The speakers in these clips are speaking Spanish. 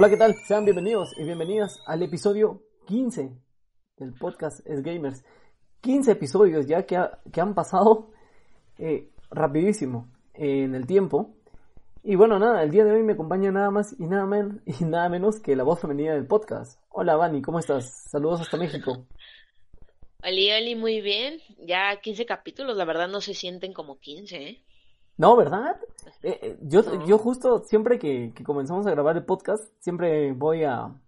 Hola, ¿qué tal? Sean bienvenidos y bienvenidas al episodio 15 del podcast Es Gamers. 15 episodios ya que, que han pasado eh, rapidísimo en el tiempo. Y bueno, nada, el día de hoy me acompaña nada más y nada, menos y nada menos que la voz femenina del podcast. Hola, Vani, ¿cómo estás? Saludos hasta México. Oli, Oli, muy bien. Ya 15 capítulos, la verdad no se sienten como 15, ¿eh? No, ¿verdad? Eh, eh, yo, yo justo siempre que, comenzamos a grabar el podcast, siempre voy a,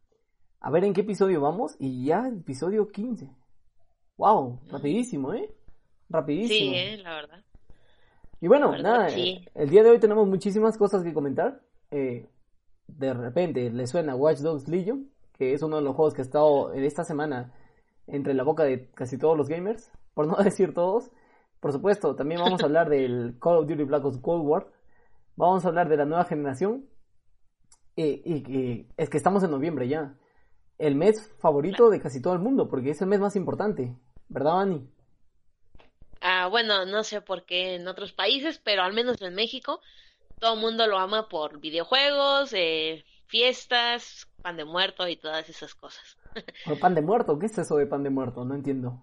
a ver en qué episodio vamos y ya episodio 15. Wow, rapidísimo, ¿eh? Rapidísimo. Sí, ¿eh? la verdad. Y bueno, nada, eh, el día de hoy tenemos muchísimas cosas que comentar. de repente le suena Watch Dogs Legion, que es uno de los juegos que ha estado en esta semana entre la boca de casi todos los gamers, por no decir todos. Por supuesto, también vamos a hablar del Call of Duty Black Ops Cold War. Vamos a hablar de la nueva generación. y, es que estamos en noviembre ya. El mes favorito de casi todo el mundo, porque es el mes más importante. ¿Verdad, Ani? Ah, bueno, no sé por qué en otros países, pero al menos en México todo el mundo lo ama por videojuegos, eh, fiestas, pan de muerto y todas esas cosas. ¿Por pan de muerto? ¿Qué es eso de pan de muerto? No entiendo.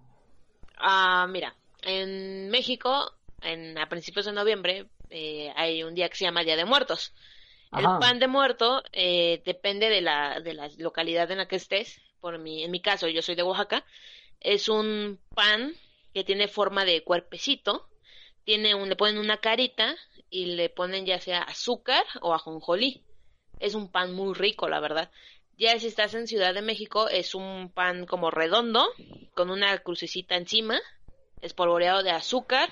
Ah, mira, en México, en, a principios de noviembre, eh, hay un día que se llama Día de Muertos. El pan de muerto eh, depende de la, de la localidad en la que estés. Por mi, en mi caso, yo soy de Oaxaca. Es un pan que tiene forma de cuerpecito. Tiene un, le ponen una carita y le ponen ya sea azúcar o ajonjolí. Es un pan muy rico, la verdad. Ya si estás en Ciudad de México, es un pan como redondo, con una crucecita encima espolvoreado de azúcar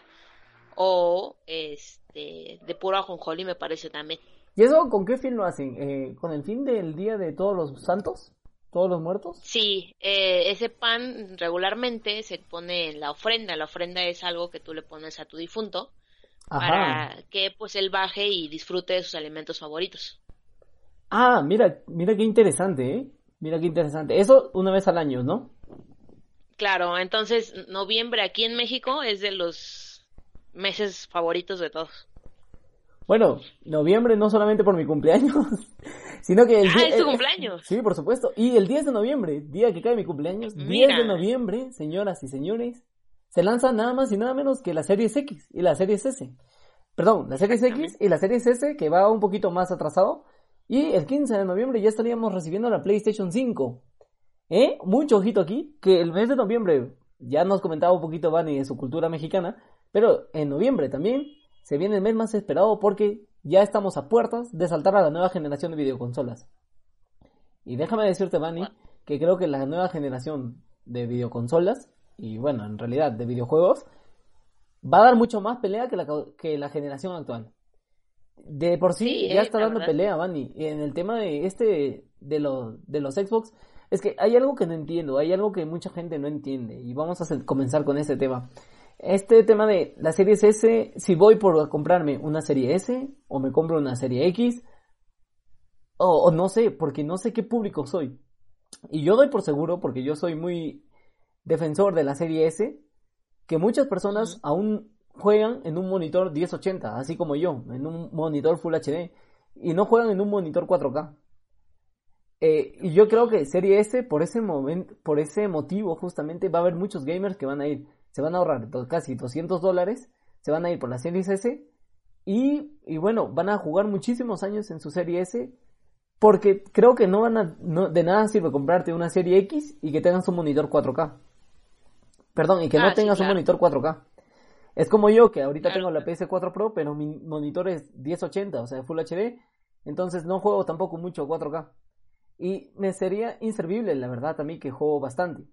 o este de puro ajonjolí me parece también. ¿Y eso con qué fin lo hacen? Eh, ¿Con el fin del Día de Todos los Santos? ¿Todos los muertos? Sí, eh, ese pan regularmente se pone en la ofrenda. La ofrenda es algo que tú le pones a tu difunto para que pues él baje y disfrute de sus alimentos favoritos. Ah, mira, mira qué interesante, ¿eh? Mira qué interesante. Eso una vez al año, ¿no? Claro, entonces noviembre aquí en México es de los meses favoritos de todos. Bueno, noviembre no solamente por mi cumpleaños, sino que el ah, es tu cumpleaños. Sí, por supuesto. Y el 10 de noviembre, día que cae mi cumpleaños, 10 de noviembre, señoras y señores, se lanza nada más y nada menos que la serie X y la serie S. Perdón, la serie X y la serie S que va un poquito más atrasado. Y el 15 de noviembre ya estaríamos recibiendo la PlayStation 5. ¿Eh? Mucho ojito aquí, que el mes de noviembre, ya nos comentaba un poquito Vani de su cultura mexicana, pero en noviembre también se viene el mes más esperado porque ya estamos a puertas de saltar a la nueva generación de videoconsolas. Y déjame decirte, Vani, que creo que la nueva generación de videoconsolas, y bueno, en realidad de videojuegos, va a dar mucho más pelea que la, que la generación actual. De por sí, ya eh, está dando pelea, Vani. En el tema de este, de, los de los Xbox, es que hay algo que no entiendo, hay algo que mucha gente no entiende y vamos a comenzar con este tema. Este tema de la serie S, si voy por comprarme una serie S o me compro una serie X, o, no sé, porque no sé qué público soy. Y yo doy por seguro, porque yo soy muy defensor de la serie S, que muchas personas aún juegan en un monitor 1080, así como yo, en un monitor Full HD, y no juegan en un monitor 4K. Eh, y yo creo que Serie S, por ese momento, por ese motivo, justamente, va a haber muchos gamers que van a ir, se van a ahorrar casi 200 dólares, se van a ir por la Serie S, y, y, bueno, van a jugar muchísimos años en su Serie S, porque creo que no van a, no, de nada sirve comprarte una Serie X y que tengas un monitor 4K. Perdón, y que no ah, tengas un monitor 4K. Es como yo, que ahorita tengo la PS4 Pro, pero mi monitor es 1080, o sea, Full HD, entonces no juego tampoco mucho 4K. Y me sería inservible, la verdad, a mí que juego bastante.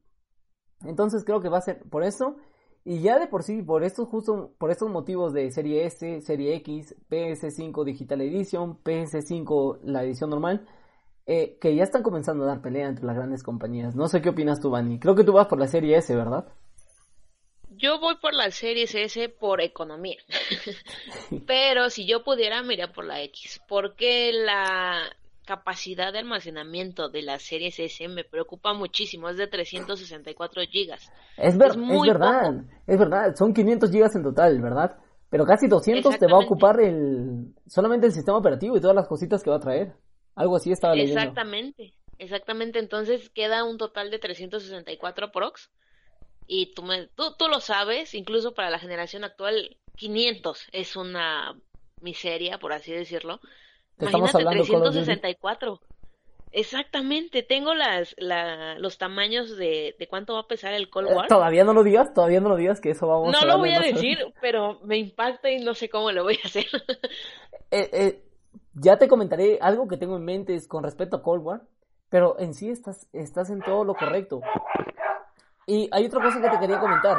Entonces creo que va a ser por eso. Y ya de por sí, por estos justo, por estos motivos de serie S, serie X, PS5 Digital Edition, PS5 la edición normal, eh, que ya están comenzando a dar pelea entre las grandes compañías. No sé qué opinas tú, Bani. Creo que tú vas por la serie S, ¿verdad? Yo voy por la serie S por economía. Pero si yo pudiera, me iría por la X. Porque la, capacidad de almacenamiento de la serie S me preocupa muchísimo, es de 364 gigas. Es, es, verdad, es verdad, son 500 gigas en total, ¿verdad? Pero casi 200 te va a ocupar el solamente el sistema operativo y todas las cositas que va a traer. Algo así estaba leyendo. Exactamente, exactamente. Entonces queda un total de 364 prox. Y tú, me, tú, tú lo sabes, incluso para la generación actual, 500 es una miseria, por así decirlo. Imagínate 364. Exactamente, tengo las, la, los tamaños de, de, cuánto va a pesar el Cold eh, War. todavía no lo digas, todavía no lo digas, que eso vamos no a No lo voy a decir, pero me impacta y no sé cómo lo voy a hacer. eh, eh, ya te comentaré algo que tengo en mente con respecto a Cold War, pero en sí estás, estás en todo lo correcto. Y hay otra cosa que te quería comentar.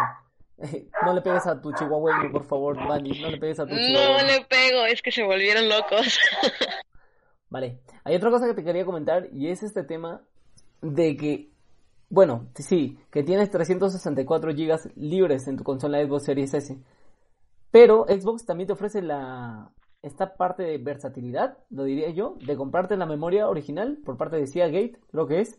No le pegues a tu chihuahua, por favor, Manny. No le pegues a tu chihuahua. No le pego, es que se volvieron locos. Vale. Hay otra cosa que te quería comentar y es este tema de que, bueno, sí, que tienes 364 GB libres en tu consola Xbox Series S. Pero Xbox también te ofrece la esta parte de versatilidad, lo diría yo, de comprarte la memoria original por parte de Seagate, creo que es,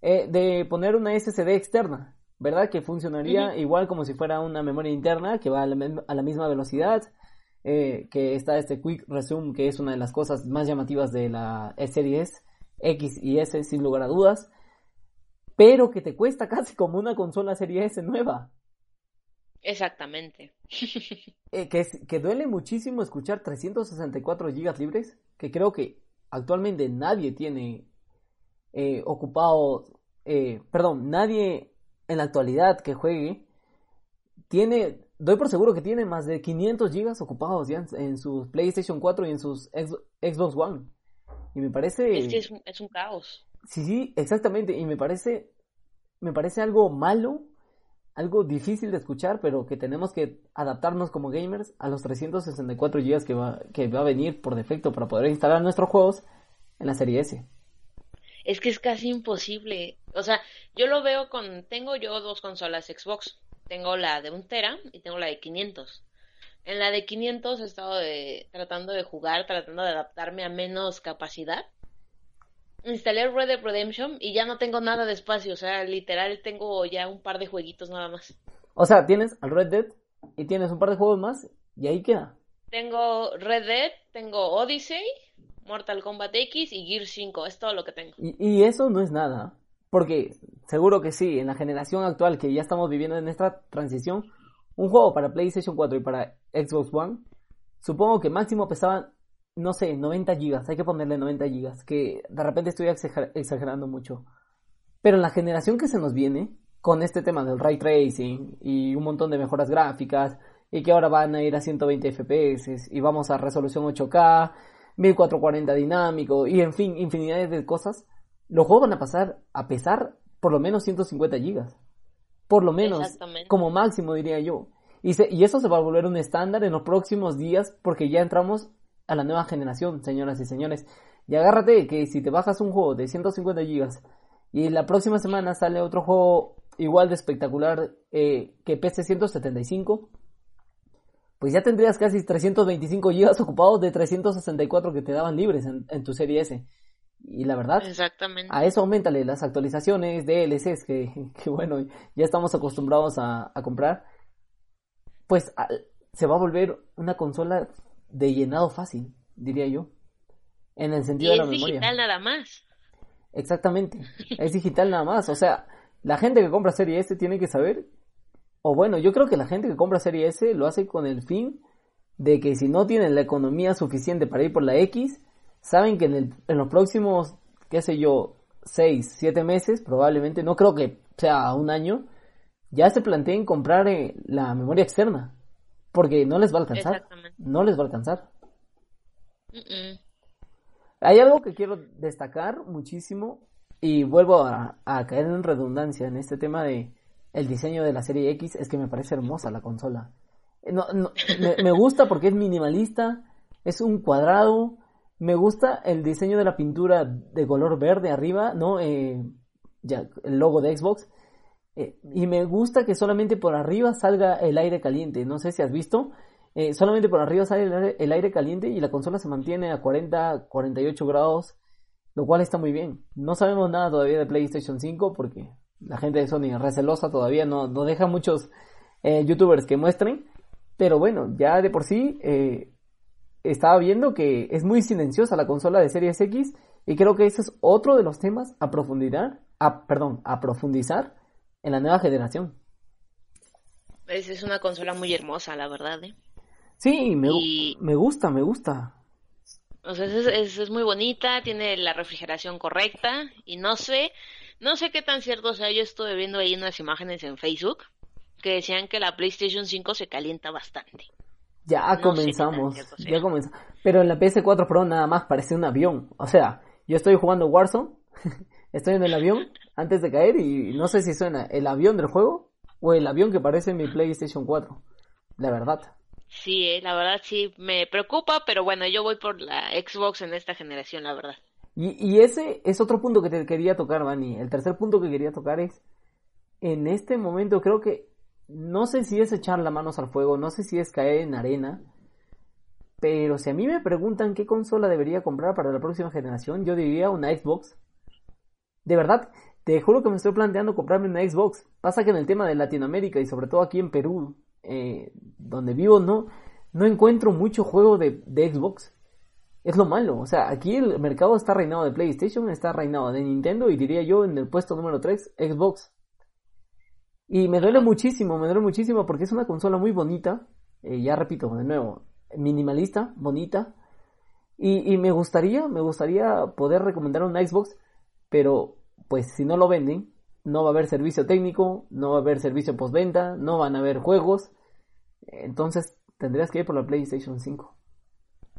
eh, de poner una SSD externa, ¿verdad? Que funcionaría igual como si fuera una memoria interna que va a la misma velocidad, eh, que está este Quick Resume, que es una de las cosas más llamativas de la serie S, X y S, sin lugar a dudas, pero que te cuesta casi como una consola serie S nueva. Exactamente. Eh, que, que duele muchísimo escuchar 364 gigas libres, que creo que actualmente nadie tiene eh, ocupado, perdón, nadie en la actualidad que juegue tiene doy por seguro que tiene más de 500 gigas ocupados ya en, sus PlayStation 4 y en sus Xbox One. Y me parece... Es que es un, es un caos. Sí, sí, exactamente. Y me parece, me parece algo malo, algo difícil de escuchar, pero que tenemos que adaptarnos como gamers a los 364 gigas que va, que va a venir por defecto para poder instalar nuestros juegos en la serie S. Es que es casi imposible. O sea, yo lo veo con... Tengo yo dos consolas Xbox tengo la de un tera y tengo la de 500. En la de 500 he estado tratando de jugar, tratando de adaptarme a menos capacidad. Instalé Red Dead Redemption y ya no tengo nada de espacio, o sea, literal tengo ya un par de jueguitos nada más. O sea, tienes al Red Dead y tienes un par de juegos más y ahí queda. Tengo Red Dead, tengo Odyssey, Mortal Kombat X y Gear 5, es todo lo que tengo. y eso no es nada. Porque seguro que sí, en la generación actual que ya estamos viviendo en esta transición, un juego para PlayStation 4 y para Xbox One, supongo que máximo pesaban, no sé, 90 gigas, hay que ponerle 90 gigas, que de repente estoy exagerando mucho. Pero en la generación que se nos viene, con este tema del ray tracing y un montón de mejoras gráficas, y que ahora van a ir a 120 FPS y vamos a resolución 8K, 1440 dinámico y en fin, infinidad de cosas, los juegos van a pasar a pesar por lo menos 150 gigas. Por lo menos, como máximo diría yo. Y, y eso se va a volver un estándar en los próximos días porque ya entramos a la nueva generación, señoras y señores. Y agárrate que si te bajas un juego de 150 gigas y la próxima semana sale otro juego igual de espectacular eh, que pese 175, pues ya tendrías casi 325 gigas ocupados de 364 que te daban libres en, en tu serie S. Y la verdad, a eso aumentale las actualizaciones, DLCs, que, que bueno, ya estamos acostumbrados a, comprar. Pues se va a volver una consola de llenado fácil, diría yo. En el sentido de la memoria. Es digital nada más. Exactamente, es digital nada más. O sea, la gente que compra Serie S tiene que saber, o bueno, yo creo que la gente que compra Serie S lo hace con el fin de que si no tienen la economía suficiente para ir por la X, saben que en, los próximos, qué sé yo, seis, siete meses, probablemente, no creo que sea un año, ya se planteen comprar eh, la memoria externa. Porque no les va a alcanzar. No les va a alcanzar. Hay algo que quiero destacar muchísimo y vuelvo a, caer en redundancia en este tema de el diseño de la serie X, es que me parece hermosa la consola. No, me, gusta porque es minimalista, es un cuadrado, me gusta el diseño de la pintura de color verde arriba, ¿no? Eh, ya, el logo de Xbox. Eh, y me gusta que solamente por arriba salga el aire caliente. No sé si has visto. Eh, solamente por arriba sale el aire, caliente y la consola se mantiene a 40, 48 grados. Lo cual está muy bien. No sabemos nada todavía de PlayStation 5 porque la gente de Sony es recelosa todavía. No, no deja muchos youtubers que muestren. Pero bueno, ya de por sí estaba viendo que es muy silenciosa la consola de Series X Y creo que ese es otro de los temas a profundizar, a, perdón, a profundizar en la nueva generación. Es, es una consola muy hermosa, la verdad, ¿eh? Sí, me, me gusta, me gusta. O sea, es, es, muy bonita, tiene la refrigeración correcta y no sé, no sé qué tan cierto o sea. Yo estuve viendo ahí unas imágenes en Facebook que decían que la PlayStation 5 se calienta bastante. Ya comenzamos, ya comenzamos. Pero en la PS4 Pro nada más parece un avión. O sea, yo estoy jugando Warzone, estoy en el avión antes de caer y no sé si suena el avión del juego o el avión que parece en mi PlayStation 4. La verdad. Sí, eh, la verdad sí me preocupa, pero bueno, yo voy por la Xbox en esta generación, la verdad. Y, y ese es otro punto que te quería tocar, Vani. El tercer punto que quería tocar es, en este momento creo que, no sé si es echar las manos al fuego, no sé si es caer en arena, pero si a mí me preguntan qué consola debería comprar para la próxima generación, yo diría una Xbox. De verdad, te juro que me estoy planteando comprarme una Xbox. Pasa que en el tema de Latinoamérica y sobre todo aquí en Perú, eh, donde vivo no, no encuentro mucho juego de, Xbox. Es lo malo, o sea, aquí el mercado está reinado de PlayStation, está reinado de Nintendo y diría yo en el puesto número 3, Xbox. Y me duele muchísimo, me duele muchísimo porque es una consola muy bonita, eh, ya repito de nuevo, minimalista, bonita. Y, y, me gustaría, me gustaría poder recomendar una Xbox, pero pues si no lo venden, no va a haber servicio técnico, no va a haber servicio postventa, no van a haber juegos. Entonces tendrías que ir por la PlayStation 5.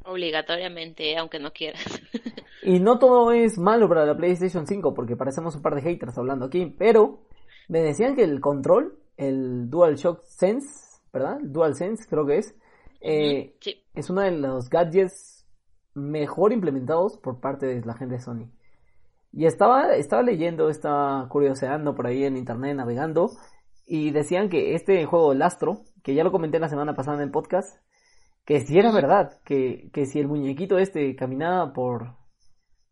Obligatoriamente, aunque no quieras. y no todo es malo para la PlayStation 5, porque parecemos un par de haters hablando aquí, pero me decían que el control, el DualShock Sense, ¿verdad? DualSense creo que es, eh, es uno de los gadgets mejor implementados por parte de la gente de Sony. Y estaba, estaba leyendo, estaba curioseando por ahí en internet, navegando, y decían que este juego, El Astro, que ya lo comenté la semana pasada en el podcast, que si era verdad, que, que si el muñequito este caminaba por,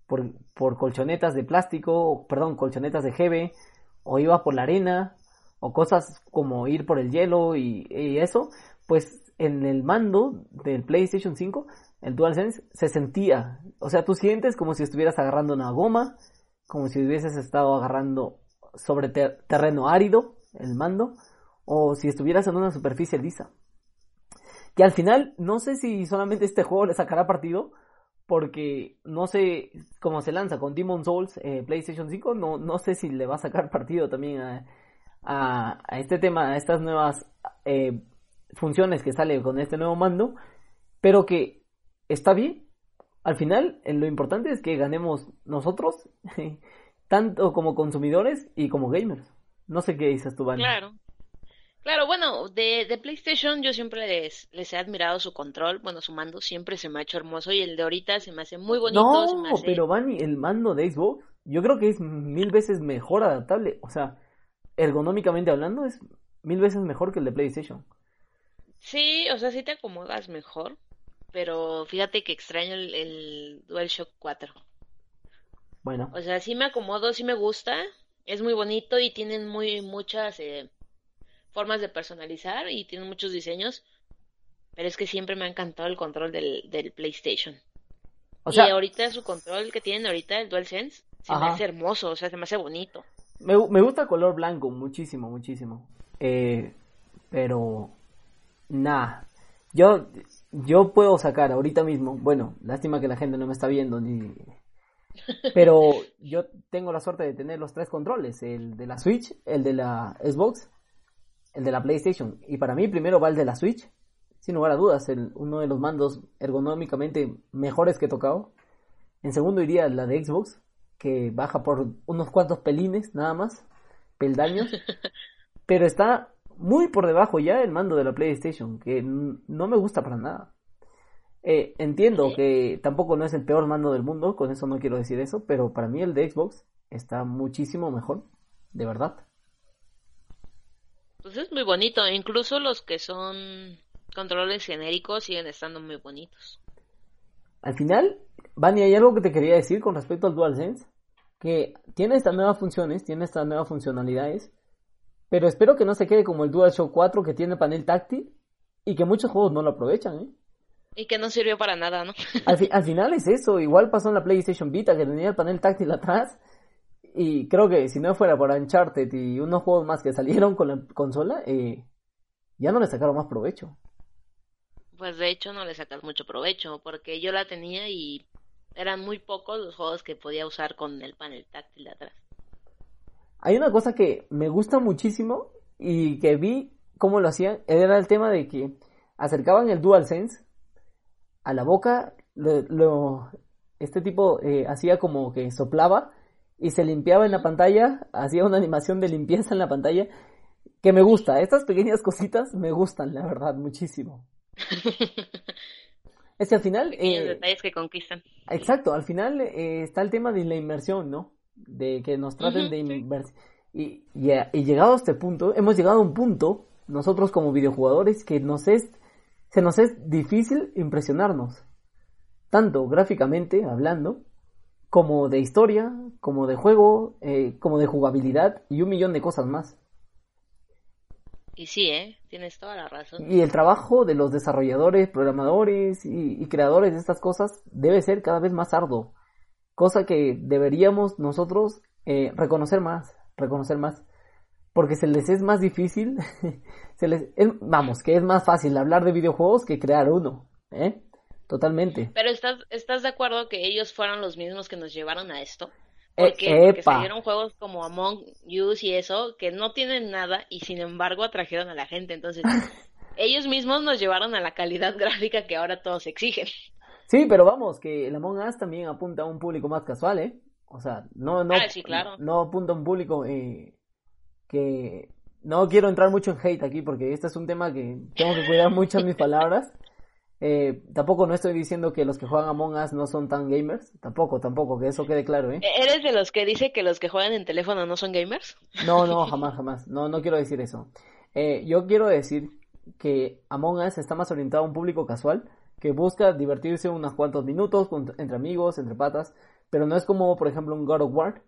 por, por colchonetas de plástico, perdón, colchonetas de GB, o iba por la arena, o cosas como ir por el hielo y, y eso, pues en el mando del PlayStation 5, el DualSense, se sentía, o sea, tú sientes como si estuvieras agarrando una goma, como si hubieses estado agarrando sobre terreno árido el mando o si estuvieras en una superficie lisa. Que al final no sé si solamente este juego le sacará partido porque no sé cómo se lanza con Demon Souls eh, PlayStation 5, no, no sé si le va a sacar partido también a, a, este tema, a estas nuevas eh, funciones que sale con este nuevo mando, pero que está bien, al final, lo importante es que ganemos nosotros, tanto como consumidores y como gamers. No sé qué dices tú, Vani. Claro. Claro, bueno, de, de PlayStation yo siempre les, les, he admirado su control, bueno, su mando siempre se me ha hecho hermoso y el de ahorita se me hace muy bonito. No, pero Vani, el mando de Xbox, yo creo que es mil veces mejor adaptable, o sea, ergonómicamente hablando es mil veces mejor que el de PlayStation. Sí, o sea, sí te acomodas mejor, pero fíjate que extraño el, DualShock 4. Bueno. O sea, sí me acomodo, sí me gusta, es muy bonito y tienen muy muchas eh, formas de personalizar y tienen muchos diseños, pero es que siempre me ha encantado el control del, del PlayStation. O sea, y ahorita su control que tienen ahorita, el DualSense, se me hace hermoso, o sea, se me hace bonito. Me, me gusta el color blanco, muchísimo, muchísimo. Eh, pero, nada. Yo, yo puedo sacar ahorita mismo, bueno, lástima que la gente no me está viendo ni... Pero yo tengo la suerte de tener los tres controles, el de la Switch, el de la Xbox, el de la PlayStation. Y para mí primero va el de la Switch, sin lugar a dudas, el, uno de los mandos ergonómicamente mejores que he tocado. En segundo iría la de Xbox, que baja por unos cuantos pelines nada más, peldaños. Pero está muy por debajo ya el mando de la PlayStation, que no me gusta para nada. Eh, entiendo que tampoco no es el peor mando del mundo, con eso no quiero decir eso, pero para mí el de Xbox está muchísimo mejor, de verdad. Pues es muy bonito, incluso los que son controles genéricos siguen estando muy bonitos. Al final, Vani, hay algo que te quería decir con respecto al DualSense, que tiene estas nuevas funciones, tiene estas nuevas funcionalidades, pero espero que no se quede como el DualShock 4 que tiene panel táctil y que muchos juegos no lo aprovechan, ¿eh? Y que no sirvió para nada, ¿no? al, final es eso, igual pasó en la PlayStation Vita que tenía el panel táctil atrás. Y creo que si no fuera por Uncharted y unos juegos más que salieron con la consola, eh, ya no le sacaron más provecho. Pues de hecho no le sacas mucho provecho, porque yo la tenía y eran muy pocos los juegos que podía usar con el panel táctil de atrás. Hay una cosa que me gusta muchísimo y que vi cómo lo hacían, era el tema de que acercaban el DualSense a la boca, lo, este tipo eh, hacía como que soplaba y se limpiaba en la pantalla, hacía una animación de limpieza en la pantalla que me gusta. Estas pequeñas cositas me gustan, la verdad, muchísimo. es que al final... Eh, detalles que conquistan. Exacto, al final eh, está el tema de la inmersión, ¿no? De que nos traten de inversión. Y, y, llegado a este punto, hemos llegado a un punto, nosotros como videojugadores, que nos es, se nos es difícil impresionarnos. Tanto gráficamente hablando, como de historia, como de juego, eh, como de jugabilidad y un millón de cosas más. Y sí, ¿eh? Tienes toda la razón. Y el trabajo de los desarrolladores, programadores y, creadores de estas cosas debe ser cada vez más arduo. Cosa que deberíamos nosotros eh, reconocer más, reconocer más. Porque se les es más difícil, se les, vamos, que es más fácil hablar de videojuegos que crear uno, ¿eh? Totalmente. Pero estás, ¿estás de acuerdo que ellos fueron los mismos que nos llevaron a esto? Porque, porque salieron juegos como Among Us y eso, que no tienen nada y sin embargo atrajeron a la gente. Entonces, ellos mismos nos llevaron a la calidad gráfica que ahora todos exigen. Sí, pero vamos, que el Among Us también apunta a un público más casual, ¿eh? O sea, no, no, ah, no apunta a un público eh, que... No quiero entrar mucho en hate aquí porque este es un tema que tengo que cuidar mucho en mis palabras. Eh, tampoco no estoy diciendo que los que juegan Among Us no son tan gamers. Tampoco, tampoco, que eso quede claro, ¿eh? ¿E-, ¿Eres de los que dice que los que juegan en teléfono no son gamers? No, no, jamás, jamás. No, no quiero decir eso. Eh, yo quiero decir que Among Us está más orientado a un público casual que busca divertirse unos cuantos minutos entre amigos, entre patas, pero no es como, por ejemplo, un God of War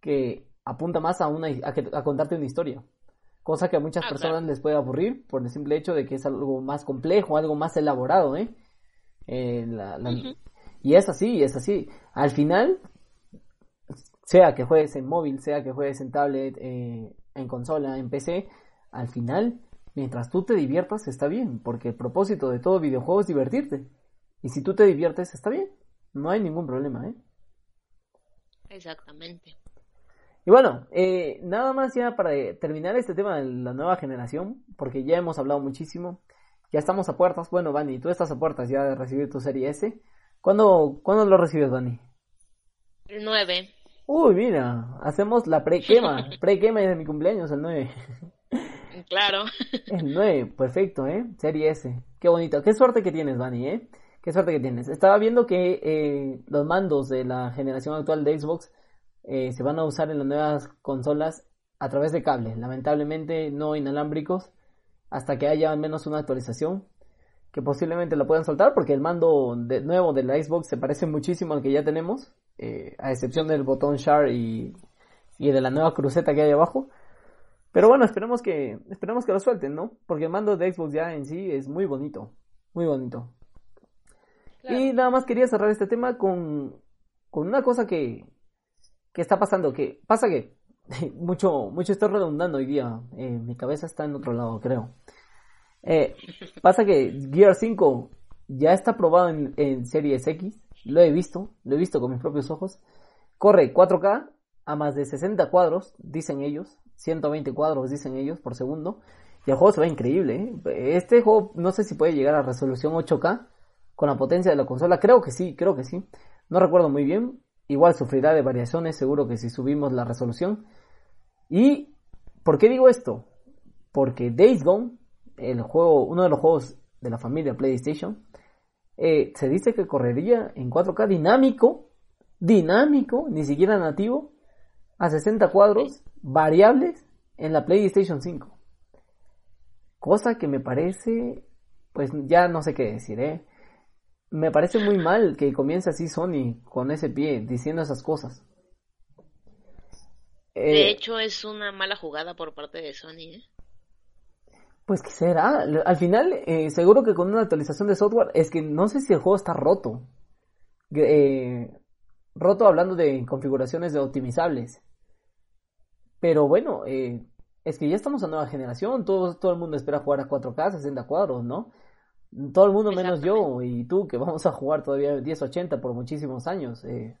que apunta más a, una, a contarte una historia cosa que a muchas ah, personas les puede aburrir por el simple hecho de que es algo más complejo, algo más elaborado, ¿eh? eh y es así, es así. Al final, sea que juegues en móvil, sea que juegues en tablet, eh, en consola, en PC, al final, mientras tú te diviertas, está bien, porque el propósito de todo videojuego es divertirte. Y si tú te diviertes, está bien, no hay ningún problema, ¿eh? Exactamente. Y bueno, eh, nada más ya para terminar este tema de la nueva generación, porque ya hemos hablado muchísimo, ya estamos a puertas, bueno, Vani, tú estás a puertas ya de recibir tu serie S. ¿Cuándo, ¿cuándo lo recibes, Vani? El 9. Uy, mira, hacemos la pre-quema, pre-quema de mi cumpleaños, el 9. Claro. El 9, perfecto, ¿eh? Serie S. Qué bonito. Qué suerte que tienes, Vani, ¿eh? Qué suerte que tienes. Estaba viendo que eh, los mandos de la generación actual de Xbox eh, se van a usar en las nuevas consolas a través de cable, lamentablemente no inalámbricos, hasta que haya al menos una actualización que posiblemente la puedan soltar porque el mando de nuevo de la Xbox se parece muchísimo al que ya tenemos, eh, a excepción del botón Share y, y de la nueva cruceta que hay abajo. Pero bueno, esperemos que, esperemos que lo suelten, ¿no? Porque el mando de Xbox ya en sí es muy bonito, muy bonito. Y nada más quería cerrar este tema con, con una cosa que, ¿Qué está pasando? Que pasa que mucho, mucho estoy redundando hoy día. Eh, mi cabeza está en otro lado, creo. Eh, pasa que Gear 5 ya está probado en, en, Series X. Lo he visto, lo he visto con mis propios ojos. Corre 4K a más de 60 cuadros, dicen ellos. 120 cuadros, dicen ellos, por segundo. Y el juego se ve increíble. ¿eh? Este juego no sé si puede llegar a resolución 8K con la potencia de la consola. Creo que sí, creo que sí. No recuerdo muy bien, Igual sufrirá de variaciones, seguro que si subimos la resolución. ¿Y por qué digo esto? Porque Days Gone, el juego, uno de los juegos de la familia PlayStation, eh, se dice que correría en 4K dinámico, dinámico, ni siquiera nativo, a 60 cuadros variables en la PlayStation 5. Cosa que me parece, pues ya no sé qué decir, ¿eh? Me parece muy mal que comience así Sony con ese pie diciendo esas cosas. de eh, hecho, es una mala jugada por parte de Sony. ¿eh? Pues qué será. Al final, eh, seguro que con una actualización de software, es que no sé si el juego está roto. Eh, roto hablando de configuraciones de optimizables. Pero bueno, eh, es que ya estamos a nueva generación, todo, todo el mundo espera jugar a 4K, 60 cuadros, ¿no? Todo el mundo menos yo y tú, que vamos a jugar todavía 1080 por muchísimos años. Eh,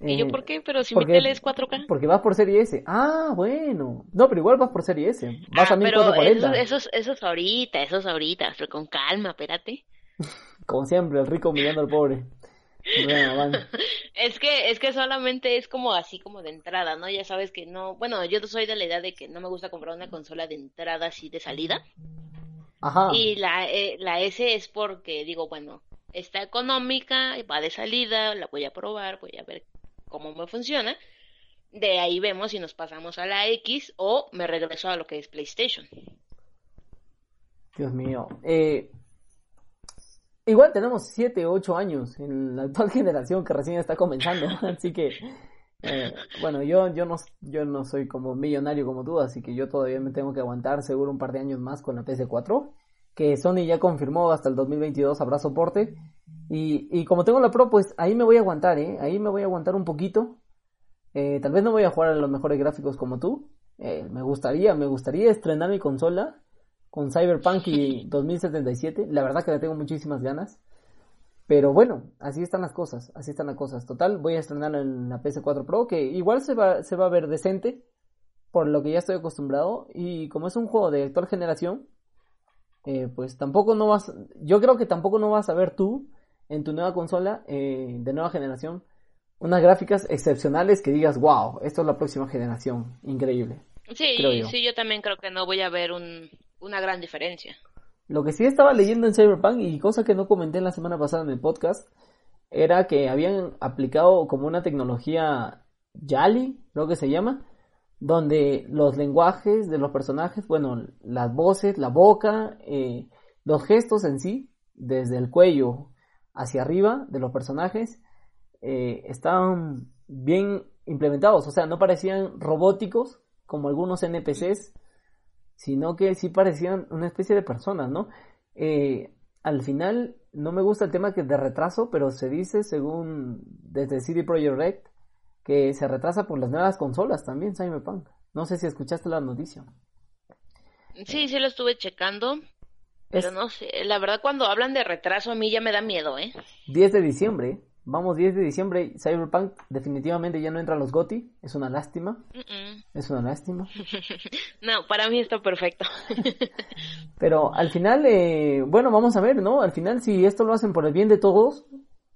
¿Y yo por qué? Pero si mi tele es 4K. Porque vas por serie S. Ah, bueno. No, pero igual vas por serie S. Vas ah, a 1440. Pero eso, eso, es ahorita, eso es ahorita. Pero con calma, espérate. Como siempre, el rico mirando al pobre. es que es que solamente es como así como de entrada, ¿no? Ya sabes que no, bueno, yo soy de la idea de que no me gusta comprar una consola de entrada así de salida. Ajá. Y la, eh, la S es porque digo, bueno, está económica, va de salida, la voy a probar, voy a ver cómo me funciona. De ahí vemos si nos pasamos a la X o me regreso a lo que es PlayStation. Dios mío. Eh, igual tenemos 7, 8 años en la actual generación que recién está comenzando. así que, eh, bueno, yo, yo, no, yo no soy como millonario como tú, así que yo todavía me tengo que aguantar seguro un par de años más con la PS4. Que Sony ya confirmó hasta el 2022 habrá soporte. Y, y como tengo la Pro, pues ahí me voy a aguantar, ¿eh? Ahí me voy a aguantar un poquito. Eh, tal vez no voy a jugar a los mejores gráficos como tú. Eh, me gustaría, me gustaría estrenar mi consola con Cyberpunk y 2077. La verdad que le tengo muchísimas ganas. Pero bueno, así están las cosas, así están las cosas. Total, voy a estrenar en la PS4 Pro, que igual se va, se va a ver decente, por lo que ya estoy acostumbrado. Y como es un juego de actual generación, eh, pues tampoco no vas, yo creo que tampoco no vas a ver tú en tu nueva consola eh, de nueva generación unas gráficas excepcionales que digas, wow, esto es la próxima generación, increíble. Sí, yo. sí, yo también creo que no voy a ver una gran diferencia. Lo que sí estaba leyendo en Cyberpunk y cosa que no comenté la semana pasada en el podcast era que habían aplicado como una tecnología Yali, creo que se llama, donde los lenguajes de los personajes, bueno, las voces, la boca, eh, los gestos en sí, desde el cuello hacia arriba de los personajes eh, estaban bien implementados, o sea, no parecían robóticos como algunos NPCs, sino que sí parecían una especie de personas, ¿no? Eh, al final no me gusta el tema que de retraso, pero se dice, según desde CD Projekt Red, que se retrasa por las nuevas consolas también, Cyberpunk. No sé si escuchaste la noticia. Sí, sí lo estuve checando. Pero no sé, la verdad cuando hablan de retraso a mí ya me da miedo, ¿eh? 10 de diciembre, vamos 10 de diciembre, Cyberpunk definitivamente ya no entra a los GOTI, es una lástima. Es una lástima. no, para mí está perfecto. Pero al final, eh, bueno, vamos a ver, ¿no? Al final si esto lo hacen por el bien de todos,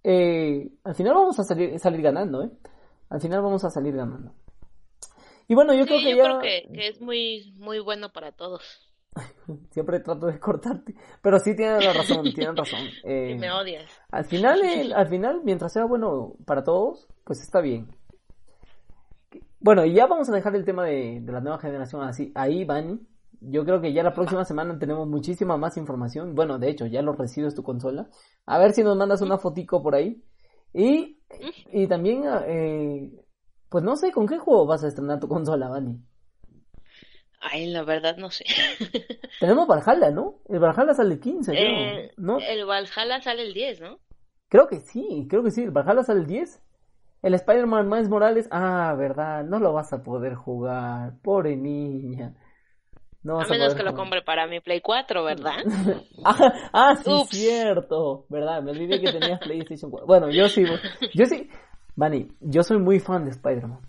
eh, al final vamos a salir, salir ganando, ¿eh? Al final vamos a salir ganando. Y bueno, yo creo que yo creo que, que es muy, muy bueno para todos. Siempre trato de cortarte. Pero sí tienen la razón, tienen razón. Eh, me odias. Al final, al final, mientras sea bueno para todos, pues está bien. Bueno, y ya vamos a dejar el tema de, la nueva generación así. Ahí, Vani. Yo creo que ya la próxima semana tenemos muchísima más información. Bueno, de hecho, ya lo recibes tu consola. A ver si nos mandas una fotico por ahí. Y, y también, eh, pues no sé, ¿con qué juego vas a estrenar tu consola, Vani? Ay, la verdad no sé. Tenemos Valhalla, ¿no? El Valhalla sale el 15, creo, eh, ¿no? El Valhalla sale el 10, ¿no? Creo que sí, creo que sí. El Valhalla sale el 10. El Spider-Man Miles Morales, ah, verdad, no lo vas a poder jugar. Pobre niña. No a menos que lo compre para mi Play 4, ¿verdad? ah, ah, sí, cierto. ¿Verdad? Me olvidé que tenías PlayStation 4. Bueno, yo sí. Yo sí. Vani, yo soy muy fan de Spider-Man.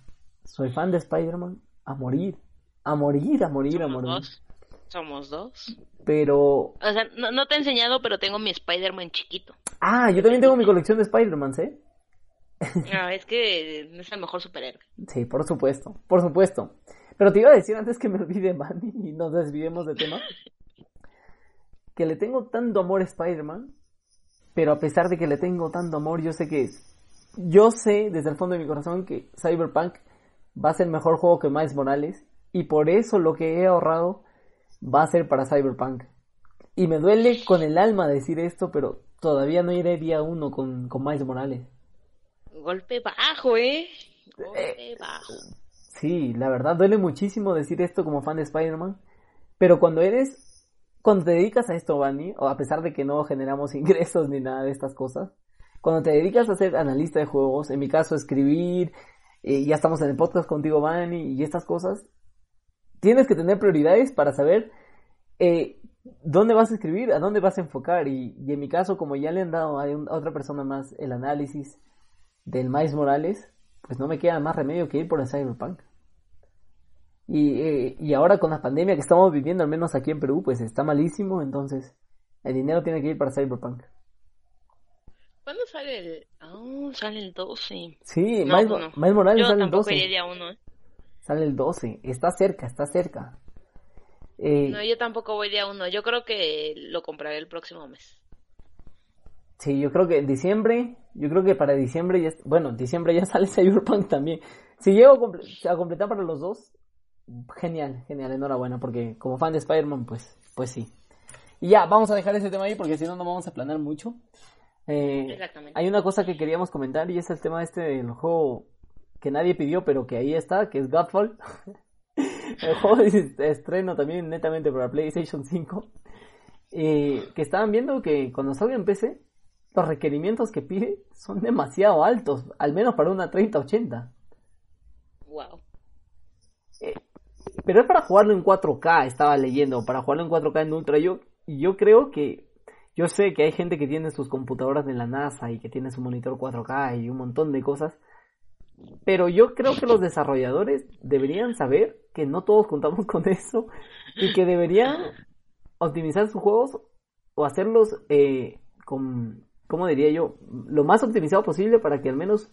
Soy fan de Spider-Man a morir. A morir, a morir, a morir. Dos. Somos dos. Pero. O sea, no, te he enseñado, pero tengo mi Spider-Man chiquito. Ah, yo también tengo mi colección de Spider-Man, ¿eh? No, es que es el mejor superhéroe. Sí, por supuesto, por supuesto. Pero te iba a decir antes que me olvide, Manny, y nos desviemos de tema, que le tengo tanto amor a Spider-Man, pero a pesar de que le tengo tanto amor, yo sé que yo sé desde el fondo de mi corazón que Cyberpunk va a ser mejor juego que Miles Morales y por eso lo que he ahorrado va a ser para Cyberpunk. Y me duele con el alma decir esto, pero todavía no iré día uno con, con Miles Morales. Golpe bajo, ¿eh? Golpe eh, bajo. Sí, la verdad duele muchísimo decir esto como fan de Spider-Man. Pero cuando eres, cuando te dedicas a esto, Vani, o a pesar de que no generamos ingresos ni nada de estas cosas, cuando te dedicas a ser analista de juegos, en mi caso escribir, eh, ya estamos en el podcast contigo, Vani, y estas cosas, tienes que tener prioridades para saber eh, dónde vas a escribir, a dónde vas a enfocar. Y, en mi caso, como ya le han dado a, otra persona más el análisis del Miles Morales, pues no me queda más remedio que ir por el Cyberpunk. Y, eh, y ahora con la pandemia que estamos viviendo, al menos aquí en Perú, pues está malísimo, entonces el dinero tiene que ir para Cyberpunk. ¿Cuándo sale el...? Oh, sale el 12. Sí, Miles, Morales sale el 12. Uno, ¿eh? Sale el 12. Está cerca, está cerca. Eh, no, yo tampoco voy día uno. Yo creo que lo compraré el próximo mes. Sí, yo creo que en diciembre, yo creo que para diciembre ya, bueno, diciembre ya sale Cyberpunk también. Si llego a, completar para los dos, genial, genial, enhorabuena, porque como fan de Spider-Man, pues, pues sí. Y ya, vamos a dejar ese tema ahí porque si no, no vamos a planear mucho. Eh, Exactamente. Hay una cosa que queríamos comentar y es el tema este del juego que nadie pidió, pero que ahí está, que es Godfall. el juego de estreno también netamente para PlayStation 5. que estaban viendo que cuando salga en PC, los requerimientos que pide son demasiado altos, al menos para una 3080. Wow. Eh, pero es para jugarlo en 4K, estaba leyendo, para jugarlo en 4K en Ultra. Yo, yo creo que, yo sé que hay gente que tiene sus computadoras de la NASA y que tiene su monitor 4K y un montón de cosas. Pero yo creo que los desarrolladores deberían saber que no todos contamos con eso y que deberían optimizar sus juegos o hacerlos eh, con, ¿cómo diría yo? Lo más optimizado posible para que al menos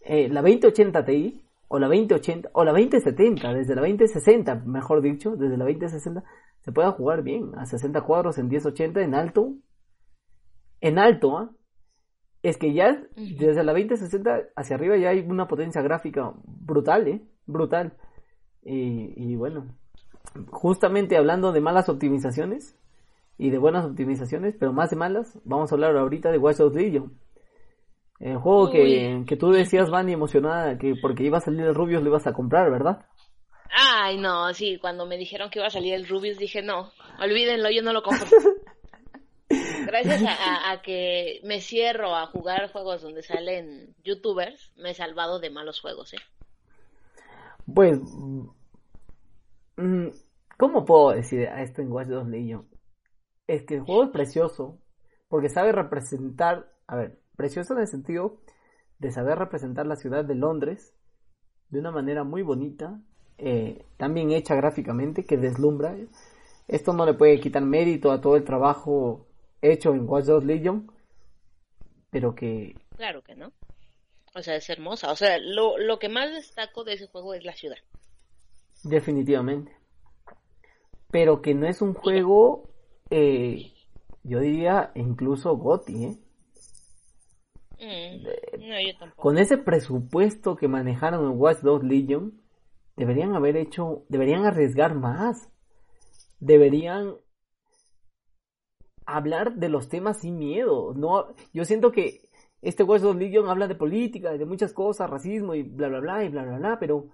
eh, la 2080 Ti o la 2080 o la 2070, desde la 2060, mejor dicho, desde la 2060 se pueda jugar bien a 60 cuadros en 1080 en alto. En alto, ¿ah? Es que ya desde la 2060 hacia arriba ya hay una potencia gráfica brutal, ¿eh? Brutal. Y, bueno, justamente hablando de malas optimizaciones y de buenas optimizaciones, pero más de malas, vamos a hablar ahorita de Watch Dogs Legion. El juego que, que, tú decías, Vani, emocionada, que porque iba a salir el Rubius lo ibas a comprar, ¿verdad? Ay, no, sí, cuando me dijeron que iba a salir el Rubius dije, no, olvídenlo, yo no lo compro. Gracias a, que me cierro a jugar juegos donde salen youtubers, me he salvado de malos juegos, ¿eh? Pues, mm, ¿cómo puedo decir a esto en Watch Dogs Legion? Es que el juego es precioso, porque sabe representar, a ver, precioso en el sentido de saber representar la ciudad de Londres de una manera muy bonita, eh, también hecha gráficamente, que deslumbra. Esto no le puede quitar mérito a todo el trabajo hecho en Watch Dogs Legion, pero que... Claro que no. O sea, es hermosa. O sea, lo, lo que más destaco de ese juego es la ciudad. Definitivamente. Pero que no es un juego, eh, yo diría, incluso Gotti, ¿eh? Mm, no, yo tampoco. Con ese presupuesto que manejaron en Watch Dogs Legion, deberían haber hecho, deberían arriesgar más. Deberían hablar de los temas sin miedo. No, yo siento que este West Legion habla de política, de muchas cosas, racismo y bla bla bla y bla bla bla, pero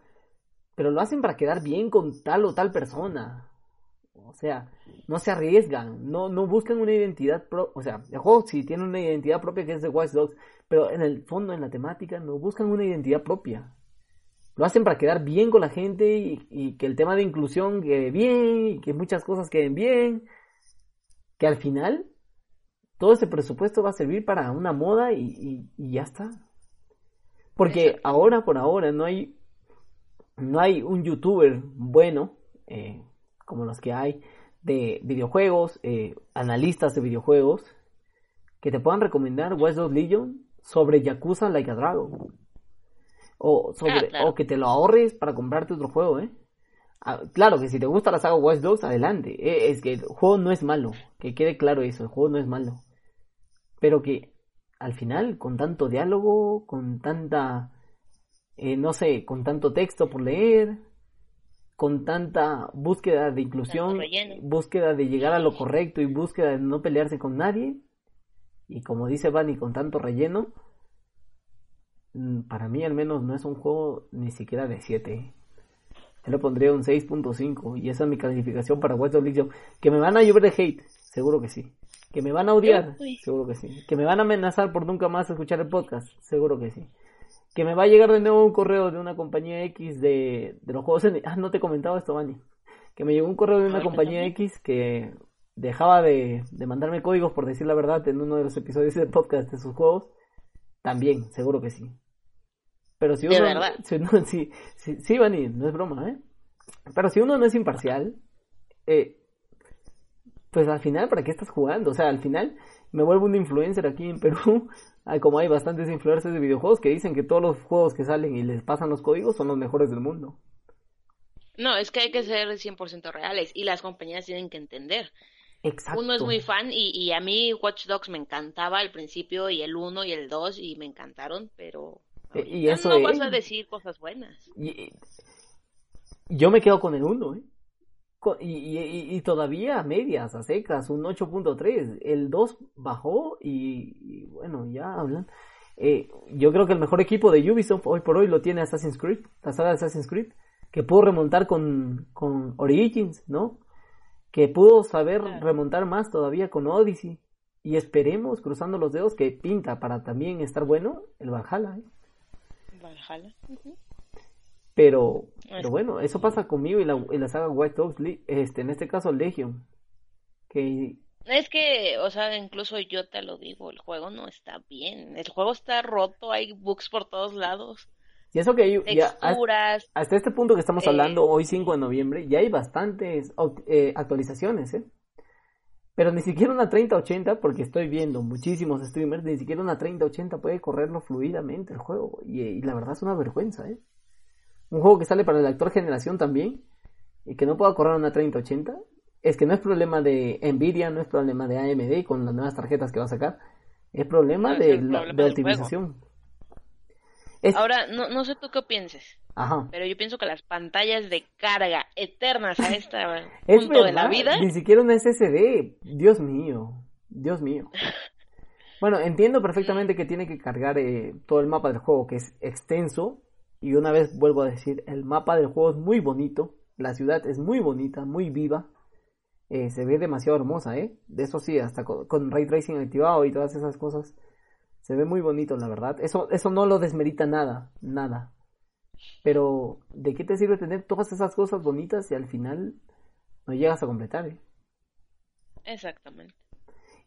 pero lo hacen para quedar bien con tal o tal persona. O sea, no se arriesgan, no, no buscan una identidad propia. O sea, el juego tiene una identidad propia que es de Watch Dogs, pero en el fondo, en la temática, no buscan una identidad propia. Lo hacen para quedar bien con la gente y, y que el tema de inclusión quede bien y que muchas cosas queden bien que al final todo ese presupuesto va a servir para una moda y, ya está. Porque ahora por ahora no hay no hay un youtuber bueno eh, como los que hay de videojuegos, eh, analistas de videojuegos que te puedan recomendar West Dogs Legion sobre Yakuza Like a Dragon. O, sobre, ah, o que te lo ahorres para comprarte otro juego, ¿eh? Ah, claro que si te gusta la saga Watch Dogs, adelante. Eh, es que el juego no es malo. Que quede claro eso, el juego no es malo. Pero que al final, con tanto diálogo, con tanta, eh, no sé, con tanto texto por leer, con tanta búsqueda de inclusión, búsqueda de llegar a lo correcto y búsqueda de no pelearse con nadie, y como dice Bunny, con tanto relleno, mm, para mí al menos no es un juego ni siquiera de 7. Yo le pondría un 6.5 y esa es mi calificación para Watch Dogs Legion. Que me van a llover de hate, seguro que sí. Que me van a odiar, seguro que sí. Que me van a amenazar por nunca más escuchar el podcast, seguro que sí. Que me va a llegar de nuevo un correo de una compañía X de, de los juegos en... Ah, no te he comentado esto, Bani. Que me llegó un correo de una compañía X que dejaba de, de mandarme códigos por decir la verdad en uno de los episodios del podcast de sus juegos. También, seguro que sí. Pero si uno, Si uno, sí, sí, sí, Vani, no es broma, ¿eh? Pero si uno no es imparcial, eh, pues al final, ¿para qué estás jugando? O sea, al final me vuelvo un influencer aquí en Perú, como hay bastantes influencers de videojuegos que dicen que todos los juegos que salen y les pasan los códigos son los mejores del mundo. No, es que hay que ser 100% reales y las compañías tienen que entender. Exacto. Uno es muy fan y, y a mí Watch Dogs me encantaba al principio y el 1 y el 2 y me encantaron, pero y eso no vas a decir cosas buenas. yo me quedo con el 1, ¿eh? y, y, todavía a medias, a secas, un 8.3. El 2 bajó y, bueno, ya hablan. Eh, yo creo que el mejor equipo de Ubisoft hoy por hoy lo tiene Assassin's Creed, la saga de Assassin's Creed, que pudo remontar con, con Origins, ¿no? Que pudo saber remontar más todavía con Odyssey. Y esperemos, cruzando los dedos, que pinta para también estar bueno el Valhalla. ¿eh? Pero, pero bueno, eso pasa conmigo y la, la saga White Dogs, este, en este caso Legion. Que... Es que, o sea, incluso yo te lo digo, el juego no está bien. El juego está roto, hay bugs por todos lados. Y eso que hay, hasta, este punto que estamos hablando, eh, hoy 5 de noviembre, ya hay bastantes eh, actualizaciones, ¿eh? Pero ni siquiera una 3080, porque estoy viendo muchísimos streamers, ni siquiera una 3080 puede correrlo fluidamente el juego. Y, la verdad es una vergüenza, ¿eh? Un juego que sale para el actor generación también, y que no pueda correr una 3080, es que no es problema de Nvidia, no es problema de AMD con las nuevas tarjetas que va a sacar, es problema de, la, de optimización. Ahora, no, no sé tú qué pienses. Ajá. Pero yo pienso que las pantallas de carga eternas a este punto de la vida. Ni siquiera un SSD. Dios mío. Dios mío. Bueno, entiendo perfectamente que tiene que cargar eh, todo el mapa del juego, que es extenso. Y una vez vuelvo a decir, el mapa del juego es muy bonito. La ciudad es muy bonita, muy viva. Eh, se ve demasiado hermosa, ¿eh? De eso sí, hasta con, con, ray tracing activado y todas esas cosas. Se ve muy bonito, la verdad. Eso, eso no lo desmerita nada, nada. Pero, ¿de qué te sirve tener todas esas cosas bonitas si al final no llegas a completar? Eh? Exactamente.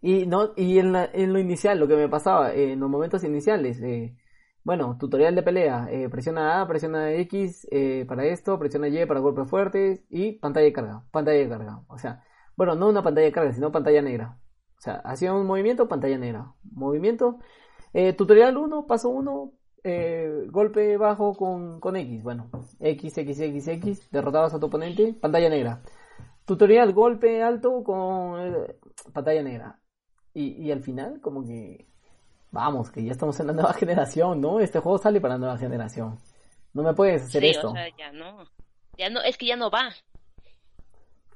Y no y en, en lo inicial, lo que me pasaba, eh, en los momentos iniciales, eh, bueno, tutorial de pelea, presiona A, presiona X para esto, presiona Y para golpes fuertes y pantalla de carga, pantalla de carga. O sea, bueno, no una pantalla de carga, sino pantalla negra. O sea, hacía un movimiento, pantalla negra. Movimiento, tutorial 1, paso 1, eh, golpe bajo con, con X. Bueno, X, X, X, X. Derrotabas a tu oponente. Pantalla negra. Tutorial, golpe alto con eh, pantalla negra. Y, y al final, como que. Vamos, que ya estamos en la nueva generación, ¿no? Este juego sale para la nueva generación. No me puedes hacer esto. O sea, ya no. Ya no, es que ya no va.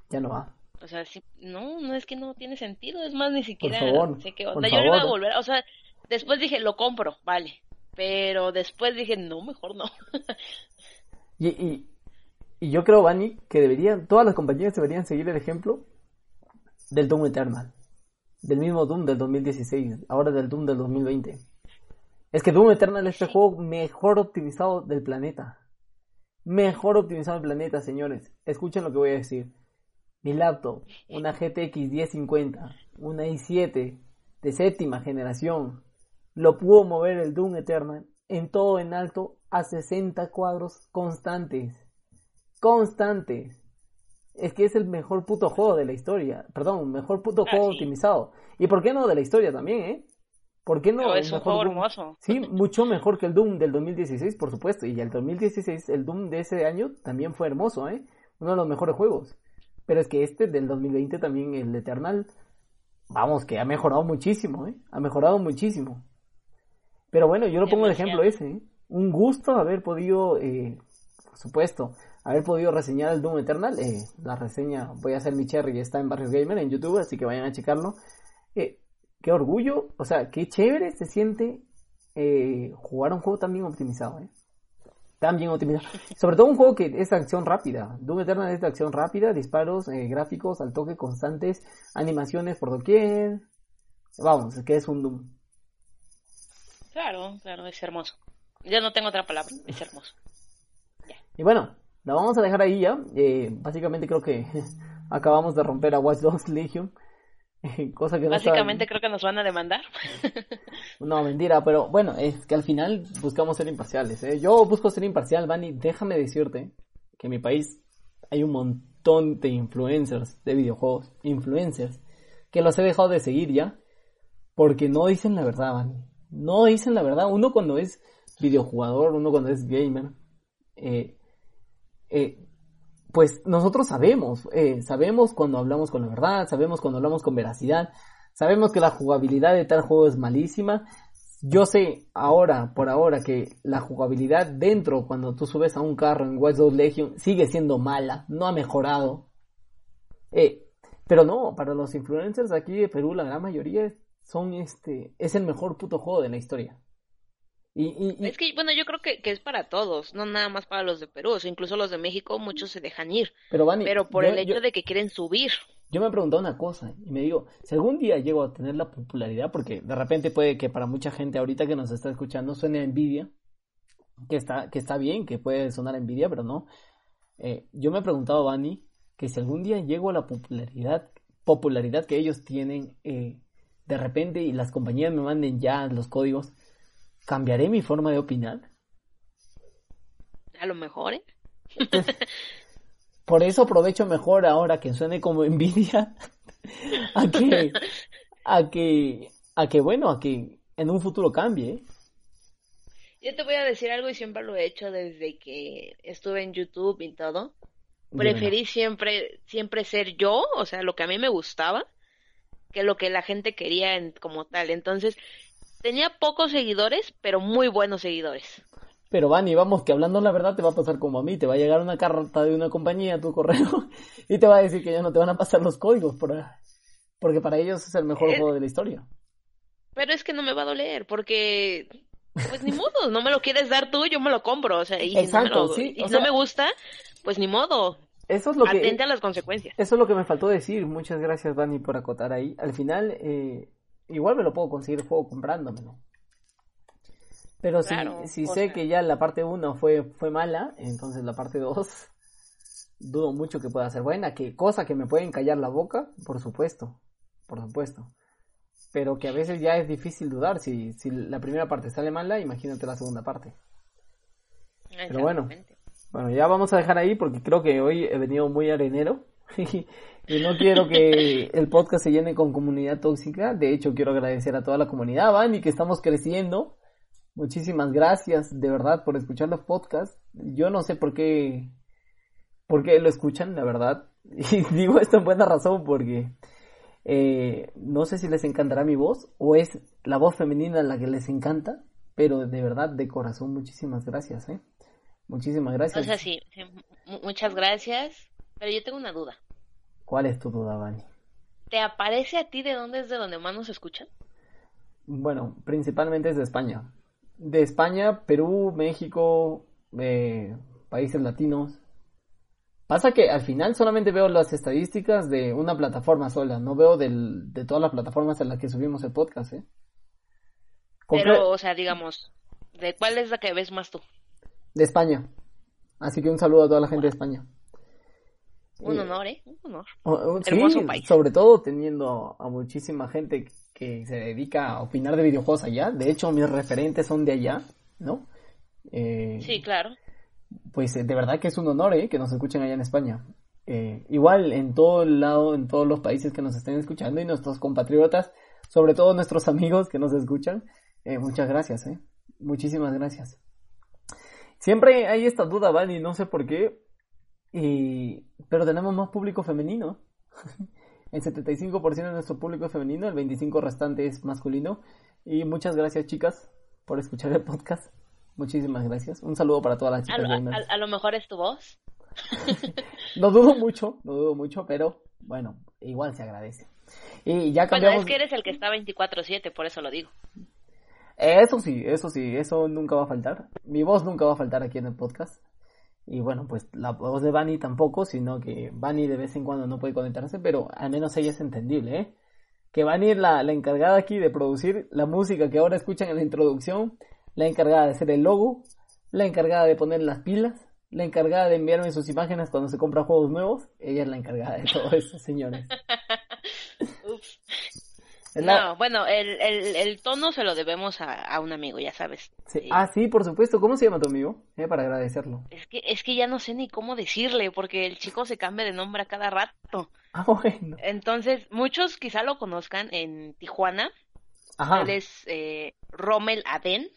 Ya no va. O sea, no, no es que no tiene sentido. Es más, ni siquiera sé qué onda. Yo le iba a volver. O sea, después dije, lo compro, vale. Pero después dije, no, mejor no. y, y, y, yo creo, Vani, que deberían, todas las compañías deberían seguir el ejemplo del Doom Eternal. Del mismo Doom del 2016, ahora del Doom del 2020. Es que Doom Eternal es el juego mejor optimizado del planeta. Mejor optimizado del planeta, señores. Escuchen lo que voy a decir. Mi laptop, una GTX 1050, una i7 de séptima generación, lo pudo mover el Doom Eternal en todo en alto a 60 cuadros constantes. Constantes. Es que es el mejor puto juego de la historia. Perdón, mejor puto juego optimizado. ¿Y por qué no de la historia también, eh? ¿Por qué no? es un juego hermoso. Sí, mucho mejor que el Doom del 2016, por supuesto. Y el 2016, el Doom de ese año también fue hermoso, ¿eh? Uno de los mejores juegos. Pero es que este del 2020 también, el Eternal, vamos, que ha mejorado muchísimo, ¿eh? Ha mejorado muchísimo. Pero bueno, yo lo pongo de ejemplo ese. ¿eh? Un gusto haber podido, eh, por supuesto, haber podido reseñar el Doom Eternal. Eh, la reseña, voy a hacer mi cherry, está en Barrio Gamer en YouTube, así que vayan a checarlo. qué orgullo, o sea, qué chévere se siente jugar un juego tan bien optimizado. Tan bien optimizado. Sobre todo un juego que es de acción rápida. Doom Eternal es de acción rápida, disparos, gráficos al toque constantes, animaciones por doquier. Vamos, que es un Doom. Claro, claro, es hermoso. Ya no tengo otra palabra, es hermoso. Y bueno, la vamos a dejar ahí ya. Eh, básicamente creo que acabamos de romper a Watch Dogs Legion. Cosa que Básicamente creo que nos van a demandar. no, mentira, pero bueno, es que al final buscamos ser imparciales. ¿eh? Yo busco ser imparcial, Vani. Déjame decirte que en mi país hay un montón de influencers de videojuegos, influencers, que los he dejado de seguir ya, porque no dicen la verdad, Vani. No dicen la verdad. Uno cuando es videojugador, uno cuando es gamer, eh, eh, pues nosotros sabemos, eh, sabemos cuando hablamos con la verdad, sabemos cuando hablamos con veracidad, sabemos que la jugabilidad de tal juego es malísima. Yo sé ahora, por ahora, que la jugabilidad dentro, cuando tú subes a un carro en Watch Dogs Legion, sigue siendo mala, no ha mejorado. Eh, pero no, para los influencers aquí de Perú, la gran mayoría son este, es el mejor puto juego de la historia. Y, Es que, bueno, yo creo que, es para todos, no nada más para los de Perú, o sea, incluso los de México, muchos se dejan ir. Pero, pero por el hecho de que quieren subir. Yo me he preguntado una cosa y me digo, si algún día llego a tener la popularidad, porque de repente puede que para mucha gente ahorita que nos está escuchando suene envidia, que está, que está bien, que puede sonar envidia, pero no. Eh, yo me he preguntado, Bani, que si algún día llego a la popularidad, popularidad que ellos tienen, eh, de repente y las compañías me manden ya los códigos, ¿Cambiaré mi forma de opinar? A lo mejor, ¿eh? por eso aprovecho mejor ahora que suene como envidia a que, a que, a que bueno, a que en un futuro cambie. ¿eh? Yo te voy a decir algo y siempre lo he hecho desde que estuve en YouTube y todo. Preferí siempre, siempre ser yo, o sea, lo que a mí me gustaba, que lo que la gente quería en, como tal. Entonces, Tenía pocos seguidores, pero muy buenos seguidores. Pero Vani, vamos, que hablando la verdad te va a pasar como a mí. Te va a llegar una carta de una compañía a tu correo y te va a decir que ya no te van a pasar los códigos por, porque para ellos es el mejor juego de la historia. Pero es que no me va a doler porque pues ni modo, no me lo quieres dar tú, yo me lo compro, o sea, y Exacto, no sí, y no me gusta, pues ni modo. Eso es lo Atente a las consecuencias. Eso es lo que me faltó decir. Muchas gracias, Dani, por acotar ahí. Al final, eh, Igual me lo puedo conseguir el juego comprándomelo. Pero si, si sé que ya la parte 1 fue, fue mala, entonces la parte 2 dudo mucho que pueda ser buena. Que cosa que me pueden callar la boca, por supuesto. Por supuesto. Pero que a veces ya es difícil dudar. Si, si la primera parte sale mala, imagínate la segunda parte. Pero bueno. Bueno, ya vamos a dejar ahí porque creo que hoy he venido muy arenero. y no quiero que el podcast se llene con comunidad tóxica. De hecho, quiero agradecer a toda la comunidad, Van, y que estamos creciendo. Muchísimas gracias, de verdad, por escuchar los podcasts. Yo no sé por qué, por qué lo escuchan, la verdad. Y digo esto en buena razón porque eh, no sé si les encantará mi voz o es la voz femenina la que les encanta, pero de verdad, de corazón, muchísimas gracias, ¿eh? Muchísimas gracias. O sea, sí muchas gracias, pero yo tengo una duda. ¿Cuál es tu duda, Vani? ¿Te aparece a ti de dónde es de donde más nos escuchan? Bueno, principalmente es de España. De España, Perú, México, eh, países latinos. Pasa que al final solamente veo las estadísticas de una plataforma sola, no veo de todas las plataformas en las que subimos el podcast, ¿eh? Pero, o sea, digamos, ¿de cuál es la que ves más tú? De España. Así que un saludo a toda la gente de España. Un honor, ¿eh? Un honor. Hermoso país. Sobre todo teniendo a muchísima gente que se dedica a opinar de videojuegos allá. De hecho, mis referentes son de allá, ¿no? Eh, sí, claro. Pues eh, de verdad que es un honor, ¿eh? Que nos escuchen allá en España. Eh, igual en todo el lado, en todos los países que nos estén escuchando y nuestros compatriotas, sobre todo nuestros amigos que nos escuchan, muchas gracias, ¿eh? Muchísimas gracias. Siempre hay esta duda, Van, y no sé por qué, y, pero tenemos más público femenino. el 75% de nuestro público es femenino, el 25% restante es masculino. Y muchas gracias, chicas, por escuchar el podcast. Muchísimas gracias. Un saludo para todas las chicas. A, a, lo mejor es tu voz. no dudo mucho, no dudo mucho, pero bueno, igual se agradece. Y ya cambiamos... Bueno, es que eres el que está 24-7, por eso lo digo. Eso sí, eso sí, eso nunca va a faltar. Mi voz nunca va a faltar aquí en el podcast. Y bueno, pues la voz de Bunny tampoco, sino que Bunny de vez en cuando no puede conectarse, pero al menos ella es entendible, ¿eh? Que Bunny es la, la encargada aquí de producir la música que ahora escuchan en la introducción, la encargada de hacer el logo, la encargada de poner las pilas, la encargada de enviarme sus imágenes cuando se compra juegos nuevos. Ella es la encargada de todo eso, señores. No, bueno, el, el, el, tono se lo debemos a, a un amigo, ya sabes. Ah, sí, por supuesto. ¿Cómo se llama tu amigo? Eh, para agradecerlo. Es que, es que ya no sé ni cómo decirle, porque el chico se cambia de nombre a cada rato. Ah, bueno. Entonces, muchos quizá lo conozcan en Tijuana. Ajá. Él es eh, Rommel Aden.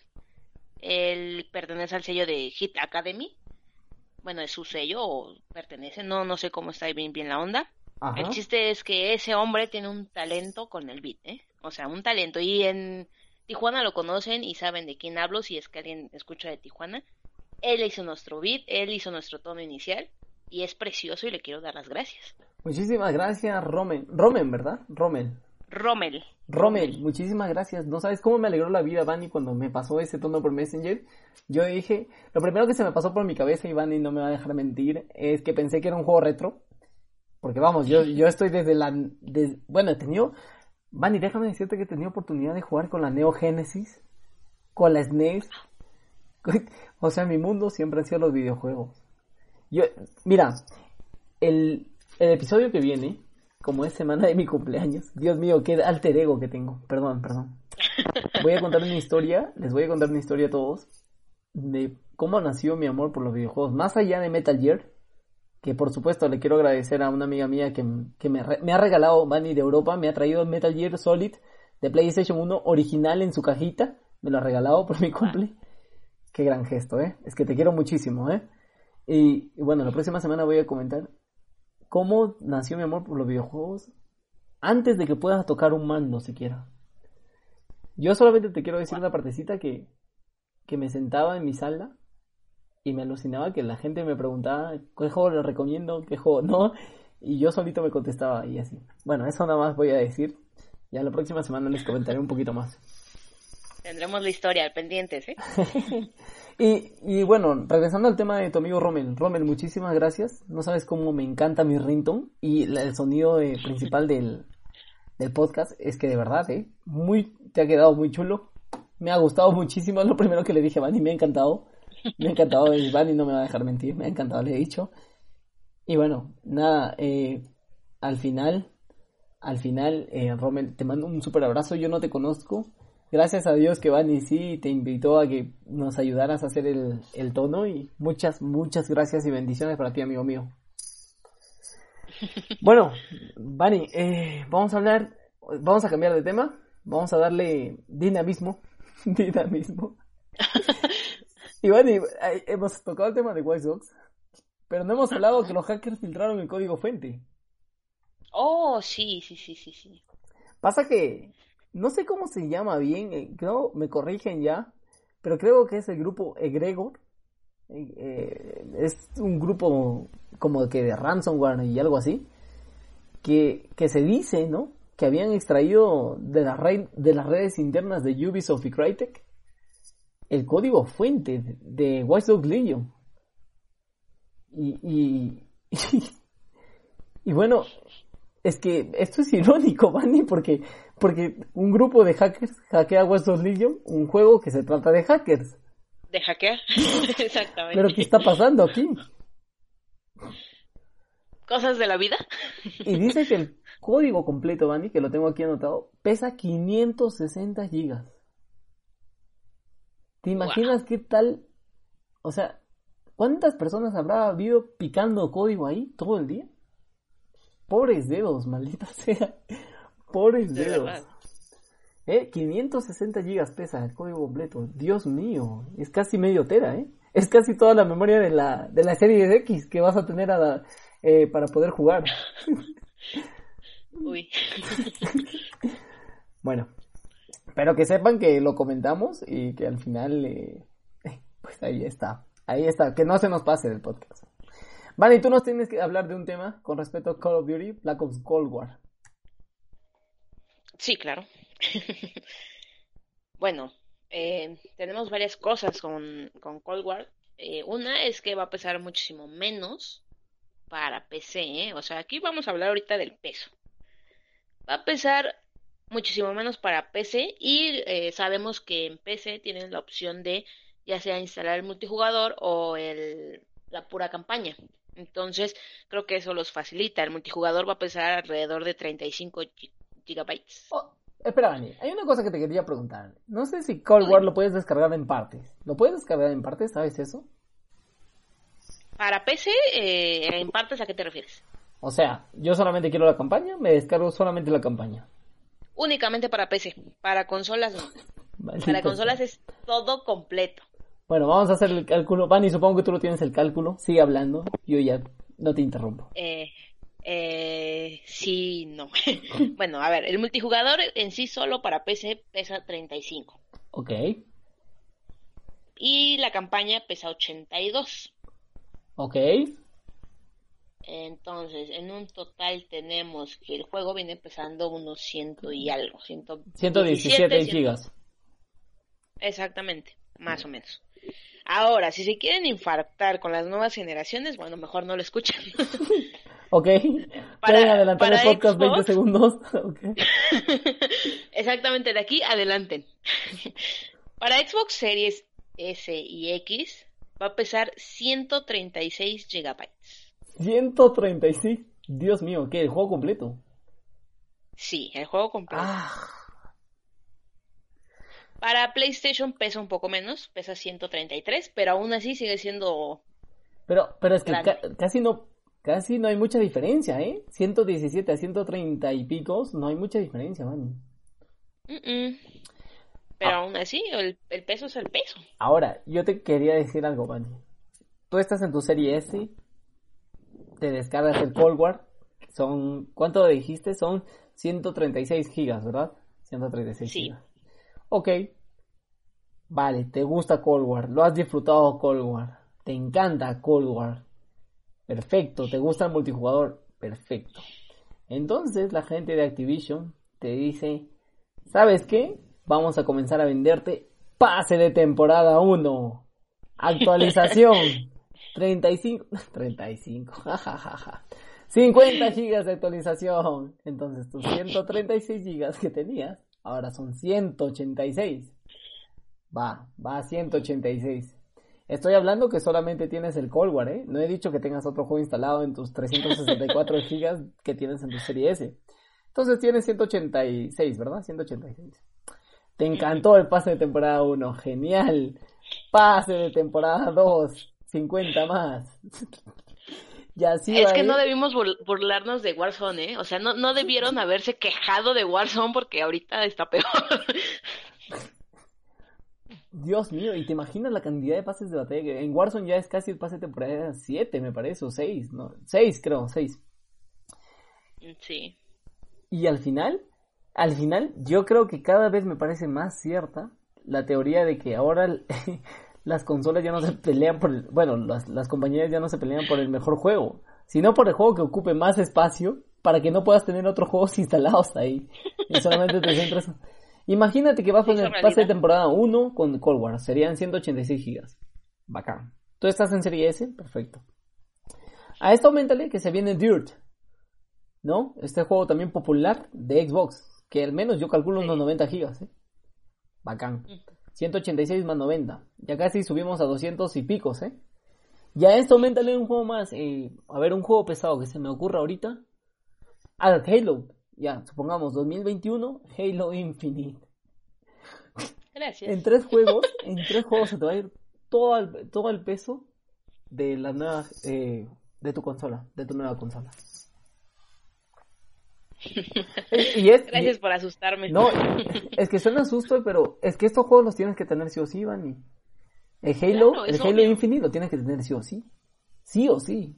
Él pertenece al sello de Hit Academy. Bueno, es su sello o pertenece, no, no sé cómo está bien, bien la onda. El chiste es que ese hombre tiene un talento con el beat, ¿eh? O sea, un talento. Y en Tijuana lo conocen y saben de quién hablo si es que alguien escucha de Tijuana. Él hizo nuestro beat, él hizo nuestro tono inicial y es precioso y le quiero dar las gracias. Muchísimas gracias, Romen. Romen, ¿verdad? Rommel. Rommel. Rommel, muchísimas gracias. No sabes cómo me alegró la vida, Vani, cuando me pasó ese tono por Messenger. Yo dije, lo primero que se me pasó por mi cabeza, y Vani no me va a dejar mentir, es que pensé que era un juego retro. Porque vamos, yo, yo estoy desde la... bueno, he tenido... Vani, déjame decirte que he tenido oportunidad de jugar con la Neo Genesis, con la SNES. O sea, mi mundo siempre han sido los videojuegos. Yo, mira, el, el episodio que viene, como es semana de mi cumpleaños, Dios mío, qué alter ego que tengo. Perdón, perdón. Voy a contar una historia, les voy a contar una historia a todos de cómo nació mi amor por los videojuegos. Más allá de Metal Gear, que por supuesto le quiero agradecer a una amiga mía que, me, ha regalado Bunny de Europa, me ha traído Metal Gear Solid de PlayStation 1 original en su cajita, me lo ha regalado por mi cumple. Qué gran gesto, ¿eh? Es que te quiero muchísimo, ¿eh? Y, bueno, la próxima semana voy a comentar cómo nació mi amor por los videojuegos antes de que puedas tocar un mando siquiera. Yo solamente te quiero decir una partecita que, que me sentaba en mi sala y me alucinaba que la gente me preguntaba qué juego le recomiendo, qué juego no, y yo solito me contestaba y así. Bueno, eso nada más voy a decir. Ya la próxima semana les comentaré un poquito más. Tendremos la historia al pendiente, ¿sí? y, y bueno, regresando al tema de tu amigo Rommel. Rommel, muchísimas gracias. No sabes cómo me encanta mi ringtone y el sonido principal del, del podcast. Es que de verdad, ¿eh? Muy, te ha quedado muy chulo. Me ha gustado muchísimo. Es lo primero que le dije a Manny, me ha encantado. Me ha encantado Iván y no me va a dejar mentir, me ha encantado, le he dicho. Y bueno, nada, eh, al final, al final, eh, Rommel, te mando un súper abrazo, yo no te conozco. Gracias a Dios que Vani sí te invitó a que nos ayudaras a hacer el, el tono y muchas, muchas gracias y bendiciones para ti, amigo mío. Bueno, Vani, eh, vamos a hablar, vamos a cambiar de tema, vamos a darle dinamismo, dinamismo y bueno, hemos tocado el tema de White pero no hemos hablado que los hackers filtraron el código fuente. Oh, sí, sí, sí, sí, sí. Pasa que no sé cómo se llama bien, eh, creo, me corrigen ya, pero creo que es el grupo Egregor. Eh, eh, es un grupo como que de ransomware y algo así, que, que se dice, ¿no? Que habían extraído de, la red, de las redes internas de Ubisoft y Crytek el código fuente de Watch Dogs Legion. Y, y, y, bueno, es que esto es irónico, Manny, porque, porque un grupo de hackers hackea Watch Dogs Legion, un juego que se trata de hackers. De hackear, exactamente. Pero ¿qué está pasando aquí? Cosas de la vida. y dice que el código completo, Manny, que lo tengo aquí anotado, pesa 560 gigas. ¿Te imaginas qué tal? O sea, ¿cuántas personas habrá habido picando código ahí todo el día? Pobres dedos, maldita sea. Pobres dedos. ¿Eh? 560 gigas pesa el código completo. Dios mío, es casi medio tera, ¿eh? Es casi toda la memoria de la, de la serie de X que vas a tener a eh, para poder jugar. Uy. bueno, pero que sepan que lo comentamos y que al final, eh, pues ahí está. Ahí está. Que no se nos pase del podcast. Vale, y tú nos tienes que hablar de un tema con respecto a Call of Duty Black Ops Cold War. Sí, claro. bueno, eh, tenemos varias cosas con, con Cold War. Eh, una es que va a pesar muchísimo menos para PC, ¿eh? o sea, aquí vamos a hablar ahorita del peso. Va a pesar muchísimo menos para PC y eh, sabemos que en PC tienen la opción de ya sea instalar el multijugador o el, la pura campaña. Entonces, creo que eso los facilita. El multijugador va a pesar alrededor de 35 gigabytes. Oh, espera, Dani, hay una cosa que te quería preguntar. No sé si Cold War lo puedes descargar en partes. ¿Lo puedes descargar en partes? ¿Sabes eso? Para PC, eh, en partes, ¿a qué te refieres? O sea, yo solamente quiero la campaña, me descargo solamente la campaña. Únicamente para PC. Para consolas no. para consolas es todo completo. Bueno, vamos a hacer el cálculo. Vani, supongo que tú lo tienes el cálculo. Sigue hablando. Yo ya no te interrumpo. Eh, eh, sí, no. bueno, a ver, el multijugador en sí solo para PC pesa 35. Ok. Y la campaña pesa 82. Ok. Entonces, en un total tenemos que el juego viene pesando unos ciento y algo. 117 gigas. Exactamente, más o menos. Ahora, si se quieren infartar con las nuevas generaciones, bueno, mejor no lo escuchan. ok. Para, adelantar el podcast 20 segundos. Exactamente, de aquí adelanten. para Xbox Series S y X va a pesar 136 gigabytes. 136. Dios mío, ¿qué? ¿El juego completo? Sí, el juego completo. Ah. Para PlayStation pesa un poco menos, pesa 133, pero aún así sigue siendo. Pero, pero es que casi no, casi no hay mucha diferencia, ¿eh? 117 a 130 y picos, no hay mucha diferencia, man. Pero ah. aún así, el, peso es el peso. Ahora, yo te quería decir algo, man. Tú estás en tu serie S, te descargas el Cold War, son, ¿cuánto dijiste? Son 136 gigas, ¿verdad? 136 sí. gigas. Ok. Vale, te gusta Cold War, lo has disfrutado Cold War, te encanta Cold War. Perfecto, te gusta el multijugador, perfecto. Entonces la gente de Activision te dice, ¿sabes qué? Vamos a comenzar a venderte pase de temporada 1. Actualización. 35, 35, jajaja. 50 gigas de actualización. Entonces tus 136 gigas que tenías Ahora son 186. Va, va a 186. Estoy hablando que solamente tienes el Cold War, ¿eh? No he dicho que tengas otro juego instalado en tus 364 gigas que tienes en tu serie S. Entonces tienes 186, ¿verdad? 186. Te encantó el pase de temporada 1, genial. Pase de temporada 2, 50 más. es que no debimos burlarnos de Warzone, ¿eh? O sea, no, no debieron haberse quejado de Warzone porque ahorita está peor. Dios mío, ¿y te imaginas la cantidad de pases de batalla? En Warzone ya es casi el pase de temporada 7, me parece, o 6, ¿no? 6, creo, 6. Sí. Y al final, al final, yo creo que cada vez me parece más cierta la teoría de que ahora las consolas ya no se pelean por el, bueno, las, las compañías ya no se pelean por el mejor juego, sino por el juego que ocupe más espacio para que no puedas tener otros juegos instalados ahí. Y solamente te centras. Imagínate que vas con el pase de temporada 1 con Cold War, serían 186 gigas. Bacán. Tú estás en serie S, perfecto. A esto aumentale que se viene Dirt, ¿no? Este juego también popular de Xbox, que al menos yo calculo unos 90 gigas, ¿eh? Bacán. 186 más 90. Ya casi subimos a 200 y picos, ¿eh? Ya esto aumentale un juego más. Eh, a ver, un juego pesado que se me ocurra ahorita. Ah, Halo. Ya, supongamos 2021, Halo Infinite. Gracias. En tres juegos, en tres juegos se te va a ir todo el, todo el peso de la nueva, eh, de tu consola, de tu nueva consola. Y es, Gracias por asustarme. No, es que suena susto, pero es que estos juegos los tienes que tener sí o sí, Iván. El Halo, el Halo Infinite lo tienes que tener sí o sí. Sí o sí.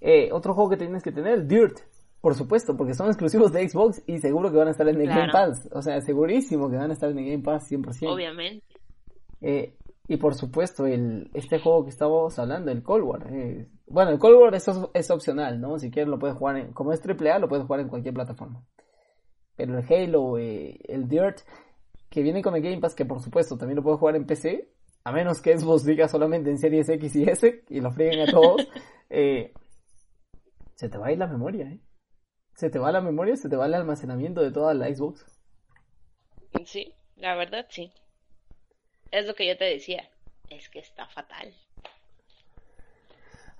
Eh, otro juego que tienes que tener, Dirt. Por supuesto, porque son exclusivos de Xbox y seguro que van a estar en el Game Pass. O sea, segurísimo que van a estar en el Game Pass 100%. Obviamente. Eh, y por supuesto, el, este juego que estábamos hablando, el Cold War. Eh, bueno, el Cold War es, es, opcional, ¿no? Si quieres lo puedes jugar, en, como es AAA, lo puedes jugar en cualquier plataforma. Pero el Halo, eh, el Dirt, que viene con el Game Pass, que por supuesto también lo puedo jugar en PC, a menos que Xbox diga solamente en series X y S y lo frieguen a todos, eh, se te va a ir la memoria, ¿eh? Se te va la memoria, se te va el almacenamiento de toda la Xbox. Sí, la verdad sí. Es lo que yo te decía. Es que está fatal.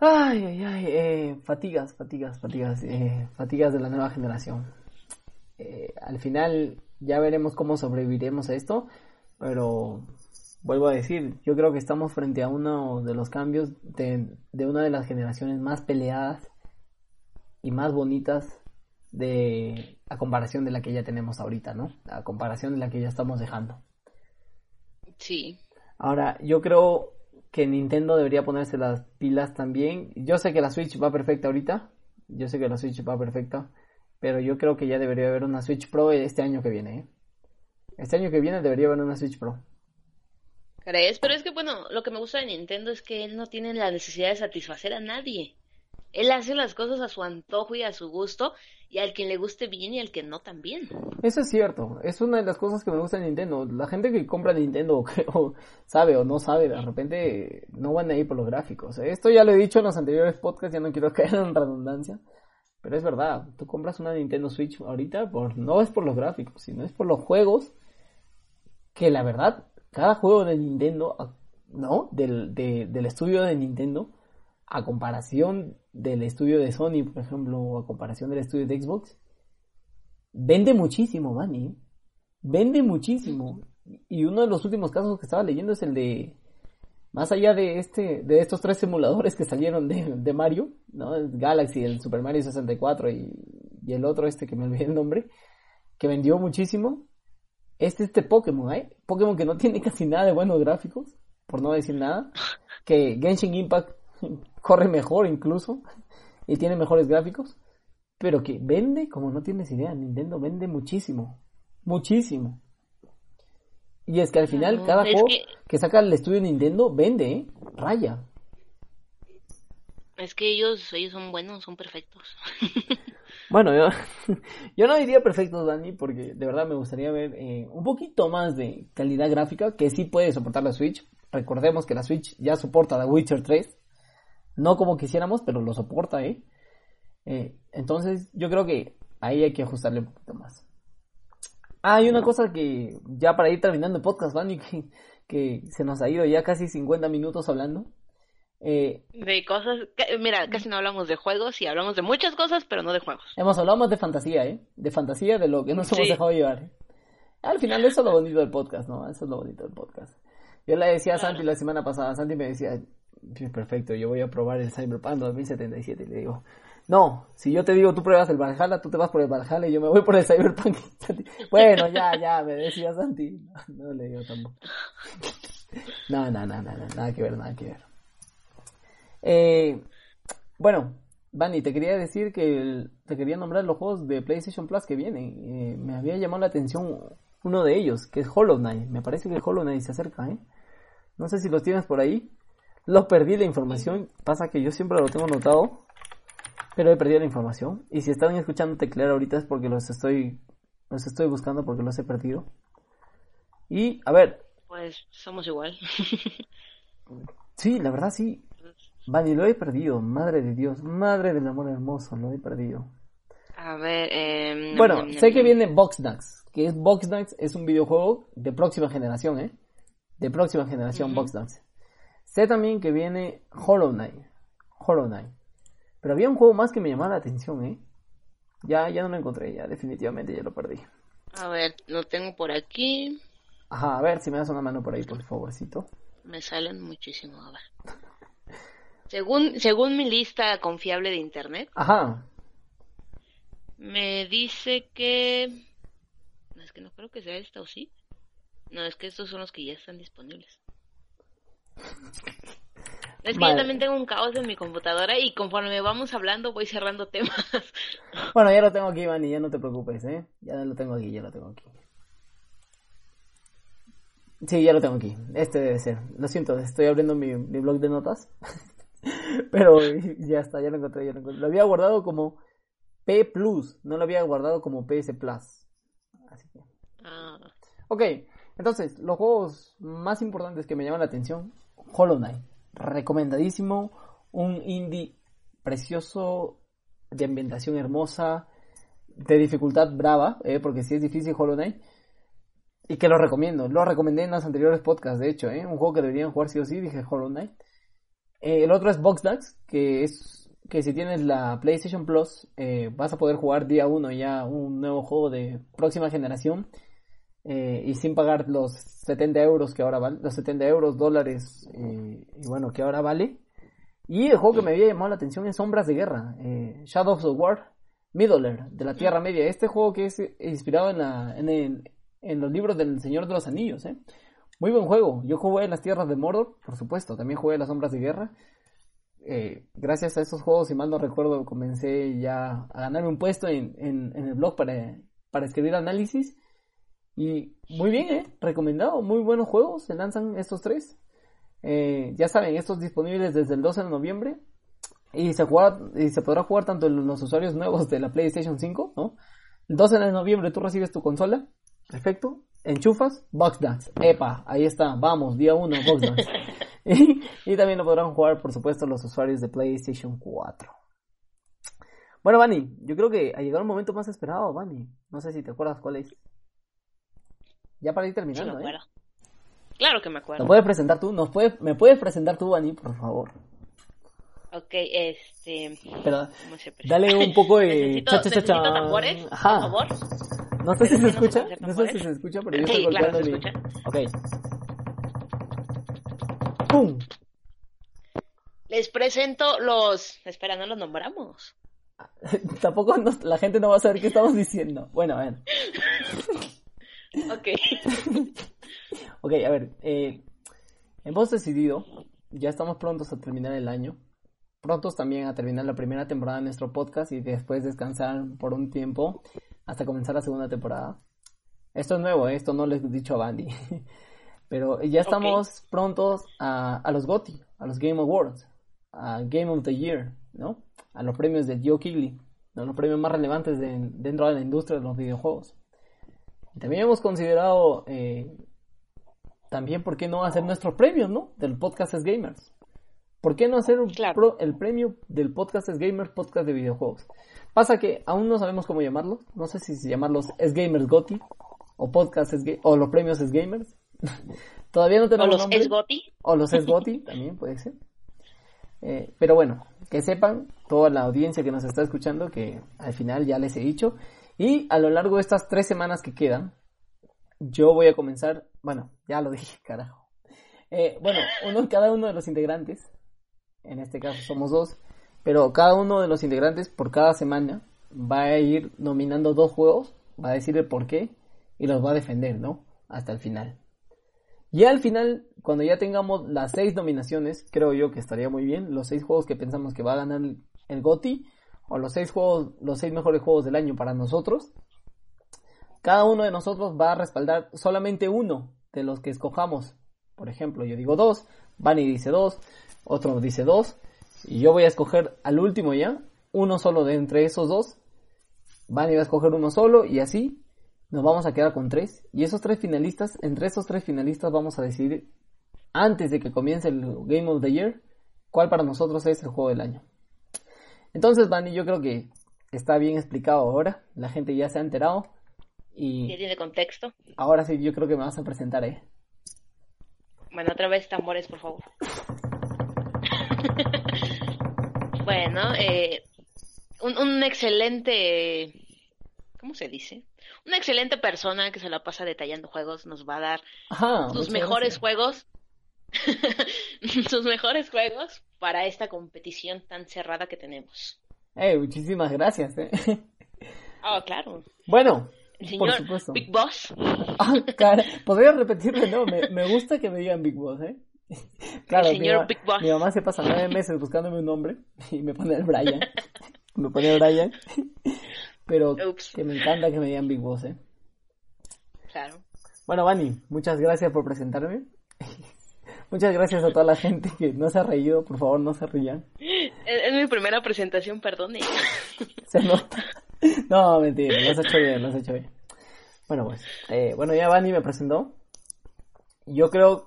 Ay, ay, ay, eh, fatigas, fatigas, fatigas, eh, fatigas de la nueva generación. Eh, al final ya veremos cómo sobreviviremos a esto, pero vuelvo a decir, yo creo que estamos frente a uno de los cambios de, de una de las generaciones más peleadas y más bonitas de a comparación de la que ya tenemos ahorita, ¿no? A comparación de la que ya estamos dejando. Sí. Ahora, yo creo que Nintendo debería ponerse las pilas también. Yo sé que la Switch va perfecta ahorita. Yo sé que la Switch va perfecta. Pero yo creo que ya debería haber una Switch Pro este año que viene. ¿eh? Este año que viene debería haber una Switch Pro. ¿Crees? Pero es que, bueno, lo que me gusta de Nintendo es que él no tiene la necesidad de satisfacer a nadie. Él hace las cosas a su antojo y a su gusto, y al quien le guste bien y al que no también. Eso es cierto, es una de las cosas que me gusta de Nintendo. La gente que compra Nintendo o, que, sabe o no sabe, de repente no van a ir por los gráficos. Esto ya lo he dicho en los anteriores podcasts, ya no quiero caer en redundancia. Pero es verdad, tú compras una Nintendo Switch ahorita, por, no es por los gráficos, sino es por los juegos. Que la verdad, cada juego de Nintendo, ¿no? Del, del estudio de Nintendo, a comparación del estudio de Sony, por ejemplo, o a comparación del estudio de Xbox, vende muchísimo, Manny. Vende muchísimo. Y uno de los últimos casos que estaba leyendo es el de, más allá de este, de estos tres simuladores que salieron de, Mario, ¿no? El Galaxy, el Super Mario 64 y, y el otro este que me olvidé el nombre, que vendió muchísimo. Este, este Pokémon, ¿eh? Pokémon que no tiene casi nada de buenos gráficos, por no decir nada. Que Genshin Impact corre mejor incluso y tiene mejores gráficos, pero que vende como no tienes idea, Nintendo vende muchísimo, muchísimo. Y es que al final cada juego que... saca el estudio Nintendo vende, ¿eh? raya. Es que ellos, ellos son buenos, son perfectos. bueno, yo, yo, no diría perfectos, Dani, porque de verdad me gustaría ver eh, un poquito más de calidad gráfica que sí puede soportar la Switch. Recordemos que la Switch ya soporta The Witcher 3. No como quisiéramos, pero lo soporta, ¿eh? ¿eh? Entonces, yo creo que ahí hay que ajustarle un poquito más. Ah, hay una cosa que ya para ir terminando el podcast, Vani, que, que se nos ha ido ya casi 50 minutos hablando. Eh, de cosas, mira, casi no hablamos de juegos y hablamos de muchas cosas, pero no de juegos. Hemos hablado más de fantasía, ¿eh? De fantasía, de lo que nos hemos dejado llevar. ¿eh? Al final eso es lo bonito del podcast, ¿no? Eso es lo bonito del podcast. Yo le decía a Santi la semana pasada, Santi me decía, perfecto, yo voy a probar el Cyberpunk 2077. Y le digo, no, si yo te digo tú pruebas el Valhalla, tú te vas por el Valhalla y yo me voy por el Cyberpunk. bueno, ya, ya, me decía Santi. No, le digo tampoco. No, no, no, no, nada que ver, nada que ver. Eh, bueno, Vani, te quería decir que te quería nombrar los juegos de PlayStation Plus que vienen. Eh, me había llamado la atención uno de ellos, que es Hollow Knight. Me parece que Hollow Knight se acerca, ¿eh? No sé si los tienes por ahí. Lo perdí la información. Pasa que yo siempre lo tengo notado. Pero he perdido la información. Y si están escuchando teclear ahorita es porque los estoy. Los estoy buscando porque los he perdido. Y, a ver. Pues somos igual. sí, la verdad sí. Vale, lo he perdido. Madre de Dios. Madre del amor hermoso. Lo he perdido. A ver. Eh, bueno, sé que viene Box Nuts. Que es Box Nuts es un videojuego de próxima generación, ¿eh? De próxima generación Box Nuts. Sé también que viene Hollow Knight. Hollow Knight. Pero había un juego más que me llamaba la atención, ¿eh? Ya, ya no lo encontré, ya definitivamente ya lo perdí. A ver, lo tengo por aquí. Ajá, a ver si me das una mano por ahí, por favorcito. Me salen muchísimo, a ver. según, según mi lista confiable de internet. Ajá. Me dice que... No, es que no creo que sea esta o sí. No, es que estos son los que ya están disponibles. Es que yo también tengo un caos en mi computadora y conforme vamos hablando voy cerrando temas. Bueno, ya lo tengo aquí, Vani, ya no te preocupes, ¿eh? Ya lo tengo aquí, ya lo tengo aquí. Sí, ya lo tengo aquí. Este debe ser. Lo siento, estoy abriendo mi, mi blog de notas. Pero ya está, ya lo encontré, ya lo encontré. Lo había guardado como P Plus, no lo había guardado como PS Plus. Así que. Ah. Ok, entonces, los juegos más importantes que me llaman la atención, Hollow Knight, recomendadísimo, un indie precioso, de ambientación hermosa, de dificultad brava, eh, porque si es difícil Hollow Knight, y que lo recomiendo, lo recomendé en los anteriores podcasts, de hecho, eh, un juego que deberían jugar sí o sí, dije Hollow Knight. Eh, el otro es Box que es que si tienes la PlayStation Plus, vas a poder jugar día uno ya un nuevo juego de próxima generación eh, y sin pagar los 70 euros que ahora vale, los 70 euros, dólares, eh, y bueno, que ahora vale. Y el juego que me había llamado la atención es Sombras de Guerra, Shadow of the War, Middle de la Tierra Media. Este juego que es inspirado en, la, en, en los libros del Señor de los Anillos, Muy buen juego. Yo jugué en las tierras de Mordor, por supuesto. También jugué en las sombras de guerra. Eh, gracias a esos juegos, si mal no recuerdo, comencé ya a ganarme un puesto en, en, el blog para, para escribir análisis. Y muy bien, ¿eh? Recomendado, muy buenos juegos, se lanzan estos tres. Eh, ya saben, estos disponibles desde el 12 de noviembre. Y se, juega, y se podrá jugar tanto en los usuarios nuevos de la PlayStation 5, ¿no? El 12 de noviembre tú recibes tu consola, perfecto, enchufas, Box Dance, epa, ahí está, vamos, día 1, Box Dance. y, también lo podrán jugar, por supuesto, los usuarios de PlayStation 4. Bueno, Vani, yo creo que ha llegado el momento más esperado, Vani. No sé si te acuerdas cuál es. Ya para ir terminando, ¿eh? Claro que me acuerdo. ¿Nos puedes presentar tú? ¿Nos puedes, ¿Me puedes presentar tú, Vani, por favor? Ok, este... Pero, dale un poco de... cha, cha, cha, cha. tambores, Ajá. por favor? No sé si se escucha, no sé si se escucha, pero yo estoy golpeando claro, se escucha. Ok. Les presento los... Espera, no los nombramos. Tampoco la gente no va a saber qué estamos diciendo. Bueno, a ver. Ok. ok, a ver. Eh, hemos decidido, ya estamos prontos a terminar el año. Prontos también a terminar la primera temporada de nuestro podcast y después descansar por un tiempo hasta comenzar la segunda temporada. Esto es nuevo, ¿eh? esto no les he dicho a Bandy. Pero ya estamos prontos a, a, los GOTY, a los Game Awards, a Game of the Year, ¿no? A los premios de Joe Kigley, ¿no? los premios más relevantes dentro de la industria de los videojuegos. También hemos considerado, eh, también, ¿por qué no hacer nuestros premios, ¿no? Del Podcast es Gamers. ¿Por qué no hacer el premio del Podcast es Gamers, podcast de videojuegos? Pasa que aún no sabemos cómo llamarlos. No sé si llamarlos es Gamers GOTY o Podcast es o los premios es Gamers. Todavía no tenemos O los Esgoti. O los Esgoti, también puede ser. Eh, pero bueno, que sepan, toda la audiencia que nos está escuchando, que al final ya les he dicho. Y a lo largo de estas tres semanas que quedan, yo voy a comenzar, bueno, ya lo dije, carajo. Eh, bueno, uno, cada uno de los integrantes, en este caso somos dos, pero cada uno de los integrantes por cada semana va a ir nominando dos juegos, va a decir el por qué y los va a defender, ¿no? Hasta el final. Y al final, cuando ya tengamos las seis nominaciones, creo yo que estaría muy bien. Los seis juegos que pensamos que va a ganar el GOTI, o los seis juegos, los seis mejores juegos del año para nosotros. Cada uno de nosotros va a respaldar solamente uno de los que escojamos. Por ejemplo, yo digo dos, Bunny dice dos, otro dice dos, y yo voy a escoger al último ya, uno solo de entre esos dos. Bunny va a escoger uno solo, y así nos vamos a quedar con tres. Y esos tres finalistas, entre esos tres finalistas vamos a decidir, antes de que comience el Game of the Year, cuál para nosotros es el juego del año. Entonces, Dani, yo creo que está bien explicado ahora. La gente ya se ha enterado. Y ¿Ya tiene contexto? Ahora sí, yo creo que me vas a presentar, ¿eh? Bueno, otra vez tambores, por favor. bueno, eh, un, un excelente... ¿Cómo se dice? una excelente persona que se la pasa detallando juegos nos va a dar sus mejores juegos, sus mejores juegos para esta competición tan cerrada que tenemos. Eh, muchísimas gracias. Eh. Oh, claro. Bueno, por supuesto. Big Boss. Ah, cara, podría repetirlo, no, me, me, gusta que me digan Big Boss, ¿eh? Claro, el señor Big Boss. mi mamá se pasa nueve meses buscándome un nombre y me pone el Brian. me pone el Brian. Pero que me encanta que me digan Big Boss, ¿eh? Claro. Bueno, Vani, muchas gracias por presentarme. Muchas gracias a toda la gente que no se ha reído. Por favor, no se rían. Es, mi primera presentación, perdone. se nota. No, mentira, lo has hecho bien, lo has hecho bien. Bueno, pues, eh, bueno, ya Vani me presentó. yo creo...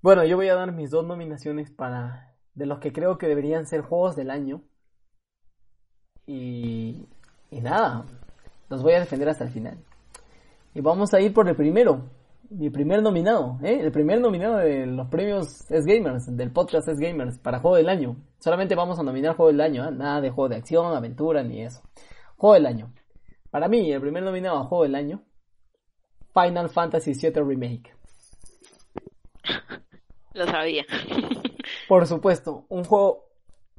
Bueno, yo voy a dar mis dos nominaciones para... De los que creo que deberían ser juegos del año. Y... Y nada, los voy a defender hasta el final. Y vamos a ir por el primero, mi primer nominado, ¿eh? el primer nominado de los premios Es Gamers, del podcast Es Gamers, para Juego del Año. Solamente vamos a nominar Juego del Año, ¿eh? nada de juego de acción, aventura, ni eso. Juego del Año. Para mí, el primer nominado a Juego del Año, Final Fantasy VII Remake. Lo sabía. Por supuesto, un juego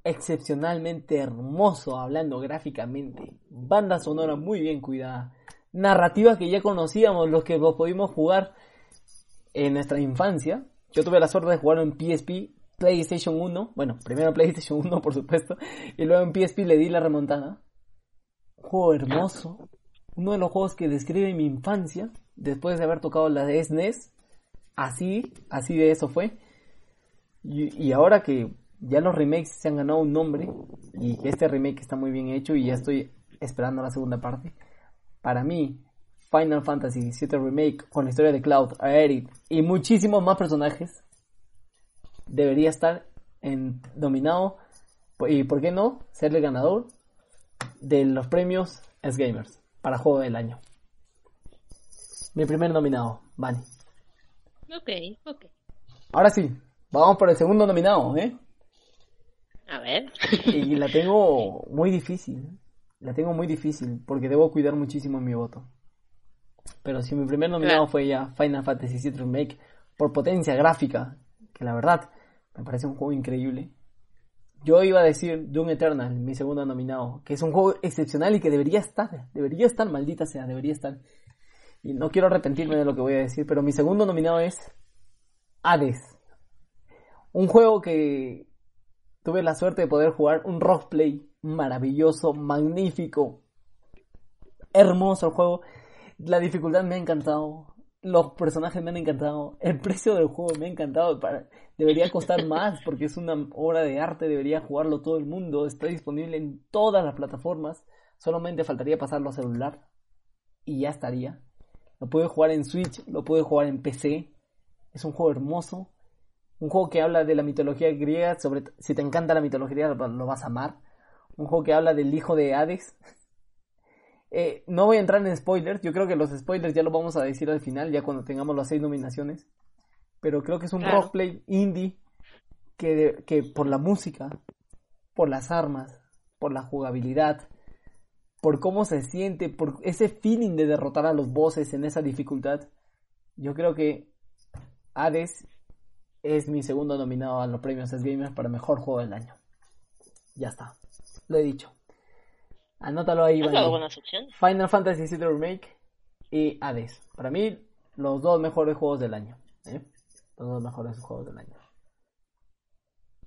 excepcionalmente hermoso hablando gráficamente, banda sonora muy bien cuidada, narrativa que ya conocíamos los que lo pudimos jugar en nuestra infancia. Yo tuve la suerte de jugar en PSP, PlayStation 1, bueno, primero PlayStation 1 por supuesto, y luego en PSP le di la remontada. juego hermoso, uno de los juegos que describe mi infancia, después de haber tocado la SNES, así, así de eso fue. Y, ahora que ya los remakes se han ganado un nombre y este remake está muy bien hecho y ya estoy esperando la segunda parte. Para mí, Final Fantasy VII Remake con la historia de Cloud, Aerith y muchísimos más personajes debería estar en, nominado y, ¿por qué no?, ser el ganador de los premios S Gamers para Juego del Año. Mi primer nominado, Vani. Ok, ok. Ahora sí, vamos por el segundo nominado, ¿eh? A ver. y la tengo muy difícil. La tengo muy difícil porque debo cuidar muchísimo mi voto. Pero si mi primer nominado fue ya Final Fantasy VII Remake por potencia gráfica, que la verdad me parece un juego increíble. Yo iba a decir Doom Eternal, mi segundo nominado, que es un juego excepcional y que debería estar, debería estar, maldita sea, debería estar. Y no quiero arrepentirme de lo que voy a decir, pero mi segundo nominado es Hades. Un juego que tuve la suerte de poder jugar un roleplay maravilloso, magnífico, hermoso el juego. La dificultad me ha encantado, los personajes me han encantado, el precio del juego me ha encantado. debería costar más porque es una obra de arte, debería jugarlo todo el mundo. Está disponible en todas las plataformas, solamente faltaría pasarlo a celular y ya estaría. Lo puede jugar en Switch, lo puede jugar en PC. Es un juego hermoso, un juego que habla de la mitología griega, sobre si te encanta la mitología lo, vas a amar. Un juego que habla del hijo de Hades. Eh, no voy a entrar en spoilers, yo creo que los spoilers ya lo vamos a decir al final, ya cuando tengamos las seis nominaciones. Pero creo que es un roleplay indie que, que por la música, por las armas, por la jugabilidad, por cómo se siente, por ese feeling de derrotar a los bosses en esa dificultad, yo creo que Hades es mi segundo nominado a los premios S Gamers para mejor juego del año. Ya está, lo he dicho. Anótalo ahí, Final Fantasy VII Remake y Hades. Para mí, los dos mejores juegos del año. ¿eh? Los dos mejores juegos del año.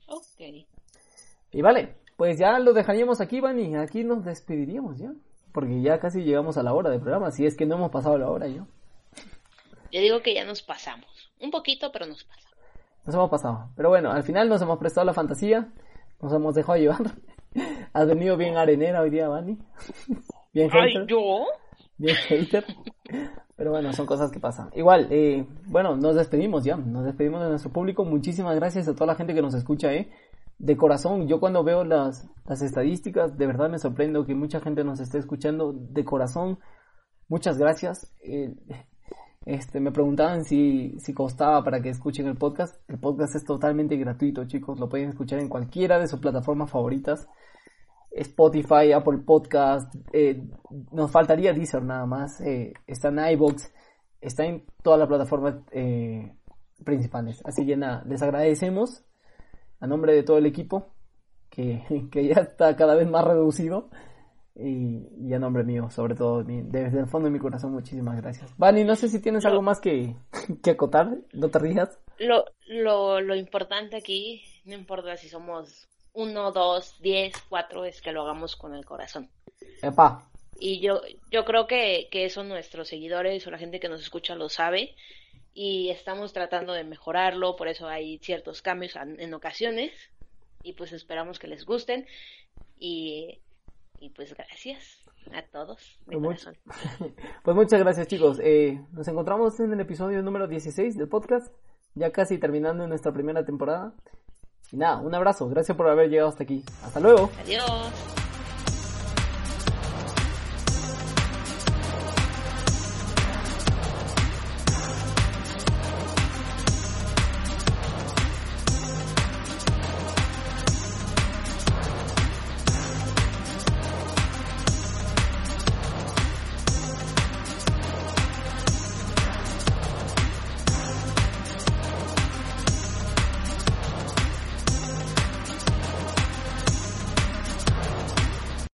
Ok. Y vale, pues ya lo dejaríamos aquí, Van, y aquí nos despediríamos ya. Porque ya casi llegamos a la hora del programa, si es que no hemos pasado la hora yo. Yo digo que ya nos pasamos. Un poquito, pero nos pasamos. Nos hemos pasado. Pero bueno, al final nos hemos prestado la fantasía. Nos hemos dejado llevar. Has venido bien arenera hoy día, Vani. bien hater. ¿yo? Bien hater. Pero bueno, son cosas que pasan. Igual, eh, bueno, nos despedimos ya. Nos despedimos de nuestro público. Muchísimas gracias a toda la gente que nos escucha, eh. De corazón, yo cuando veo las, las estadísticas, de verdad me sorprendo que mucha gente nos esté escuchando de corazón. Muchas gracias. Eh, este, me preguntaban si, si costaba para que escuchen el podcast. El podcast es totalmente gratuito, chicos. Lo pueden escuchar en cualquiera de sus plataformas favoritas. Spotify, Apple Podcast. Eh, nos faltaría Deezer nada más. Eh, está en iBox. Está en todas las plataformas eh, principales. Así que nada, les agradecemos a nombre de todo el equipo que, que ya está cada vez más reducido. Y, a nombre mío, sobre todo, desde el fondo de mi corazón, muchísimas gracias. Vani, no sé si tienes algo más que, que acotar, no te rías. Lo, lo, lo importante aquí, no importa si somos 1, 2, 10, 4 es que lo hagamos con el corazón. Y yo, yo creo que, que eso nuestros seguidores o la gente que nos escucha lo sabe y estamos tratando de mejorarlo, por eso hay ciertos cambios en ocasiones y pues esperamos que les gusten y, y pues gracias a todos. De pues, corazón. Pues muchas gracias chicos. Eh, nos encontramos en el episodio número 16 del podcast, ya casi terminando nuestra primera temporada. Y nada, un abrazo, gracias por haber llegado hasta aquí. Hasta luego. Adiós.